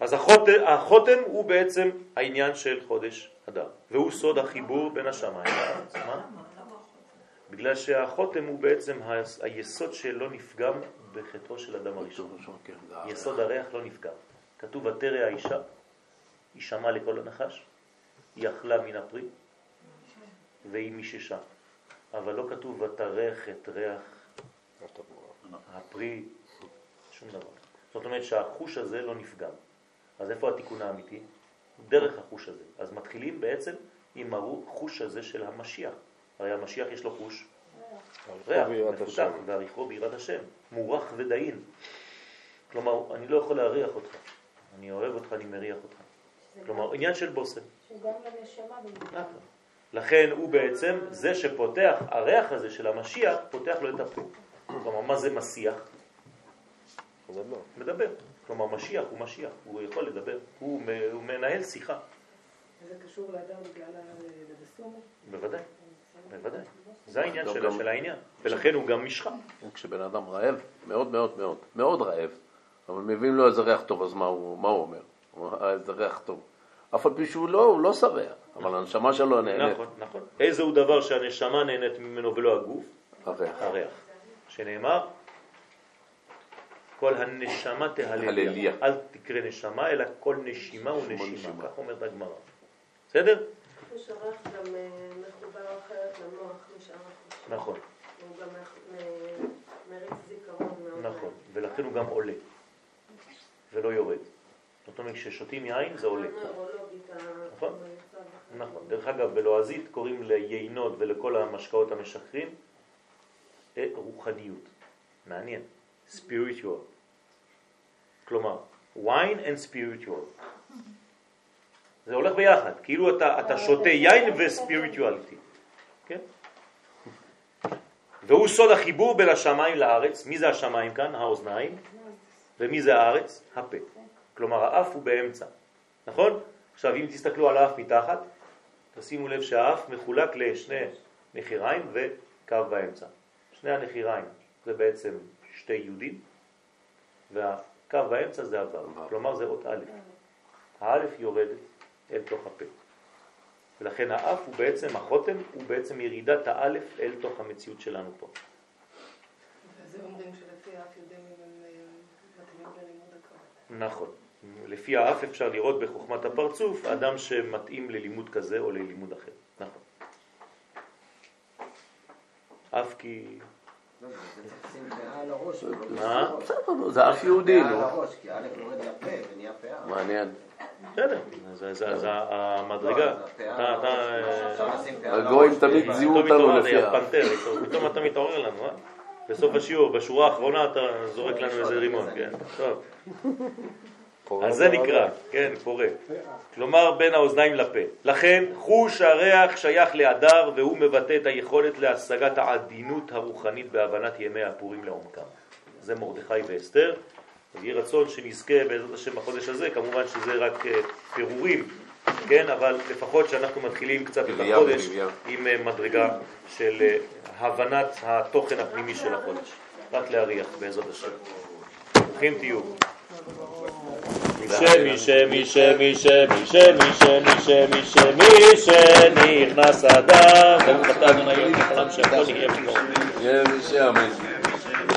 אז החותם, החותם הוא בעצם העניין של חודש אדם, והוא סוד החיבור בין השמיים לארץ. מה? בגלל שהחותם הוא בעצם היסוד שלא נפגם בחטאו של אדם הראשון. כן, יסוד הריח לא נפגם. כתוב ותרא האישה, היא שמעה לכל הנחש, היא אכלה מן הפרי והיא מיששה. אבל לא כתוב ותרח את ריח הפרי, שום דבר. זאת אומרת שהחוש הזה לא נפגם. אז איפה התיקון האמיתי? דרך החוש הזה. אז מתחילים בעצם עם החוש הזה של המשיח. הרי המשיח יש לו חוש ריח, מפותח, השם. ועריכו ביראת השם, מורח ודאין. כלומר, אני לא יכול להריח אותך. אני אוהב אותך, אני מריח אותך. כלומר, עניין של בושם. שגם לנשמה במיוחד. לכן הוא בעצם זה שפותח, הריח הזה של המשיח, פותח לו את הפה. כלומר, מה זה משיח? מדבר. מדבר. כלומר, משיח הוא משיח, הוא יכול לדבר, הוא, מ- הוא מנהל שיחה. וזה קשור לאדם בגלל הדסומו? בוודאי, בוודאי. זה העניין של, גם- של העניין. ולכן הוא גם משחה. כשבן אדם רעב, מאוד מאוד מאוד, מאוד רעב, אבל מביאים לו איזה ריח טוב, אז מה הוא, מה הוא אומר? "אה, איזה ריח טוב. אף על פי שהוא לא, הוא לא שבע, אבל הנשמה שלו נהנית. נכון, נכון. איזה הוא דבר שהנשמה נהנית ממנו ולא הגוף? הריח. הריח. שנאמר, כל הנשמה תהלליה. הלליה. אל תקרא נשמה, אלא כל נשימה ונשימה. נשימה. כך אומרת הגמרא. בסדר? אה, מחובר אחרת למוח משאר החושים. נכון, הוא. נכון. ולכן הוא גם עולה, ולא יורד. זאת אומרת, כששותים יין זה עולה. נכון. המצב. נכון. דרך אגב, בלועזית קוראים ליינות ולכל המשקאות המשכרים רוחניות. מעניין. spiritual. כלומר, wine and spiritual. זה הולך ביחד, כאילו אתה, אתה שותה יין וספיריטואליטי. כן? והוא סוד החיבור בין השמיים לארץ. מי זה השמיים כאן? האוזניים. ומי זה הארץ? הפה. כלומר, האף הוא באמצע. נכון? עכשיו, אם תסתכלו על האף מתחת, תשימו לב שהאף מחולק לשני נחיריים וקו באמצע. שני הנחיריים זה בעצם שתי יהודים, והקו באמצע זה הוו. כלומר, זה אות א'. האלף יורדת אל תוך הפה. ולכן האף הוא בעצם, החותם הוא בעצם ירידת האלף אל תוך המציאות שלנו פה. וזה אומרים שלפי האף יודעים אם הם אה, מתאימים ללימוד הקרוב. נכון. לפי האף אפשר לראות בחוכמת הפרצוף אדם שמתאים ללימוד כזה או ללימוד אחר. אף כי... מה? בסדר, לא, זה אף יהודי, לא. נו. מעניין. בסדר, זה המדרגה. הגויים תמיד אה, זיהו אותנו לפי ה... אה. פתאום אתה מתעורר לנו, אה? בסוף השיעור, בשורה האחרונה אתה זורק לנו איזה רימון, כן, טוב. אז זה נקרא, כן, פורה. כלומר בין האוזניים לפה. לכן חוש הריח שייך להדר והוא מבטא את היכולת להשגת העדינות הרוחנית בהבנת ימי הפורים לעומקם. זה מרדכי ואסתר. יהי רצון שנזכה בעזרת השם בחודש הזה, כמובן שזה רק אה, פירורים, כן, אבל לפחות שאנחנו מתחילים קצת את החודש. עם אה, מדרגה של אה, הבנת התוכן הפנימי של החודש. רק להריח בעזרת השם. ברוכים תהיו. מי שמי שנכנס אדם, ברוך אתה אדוני אלוהינו העולם שהכל נהיה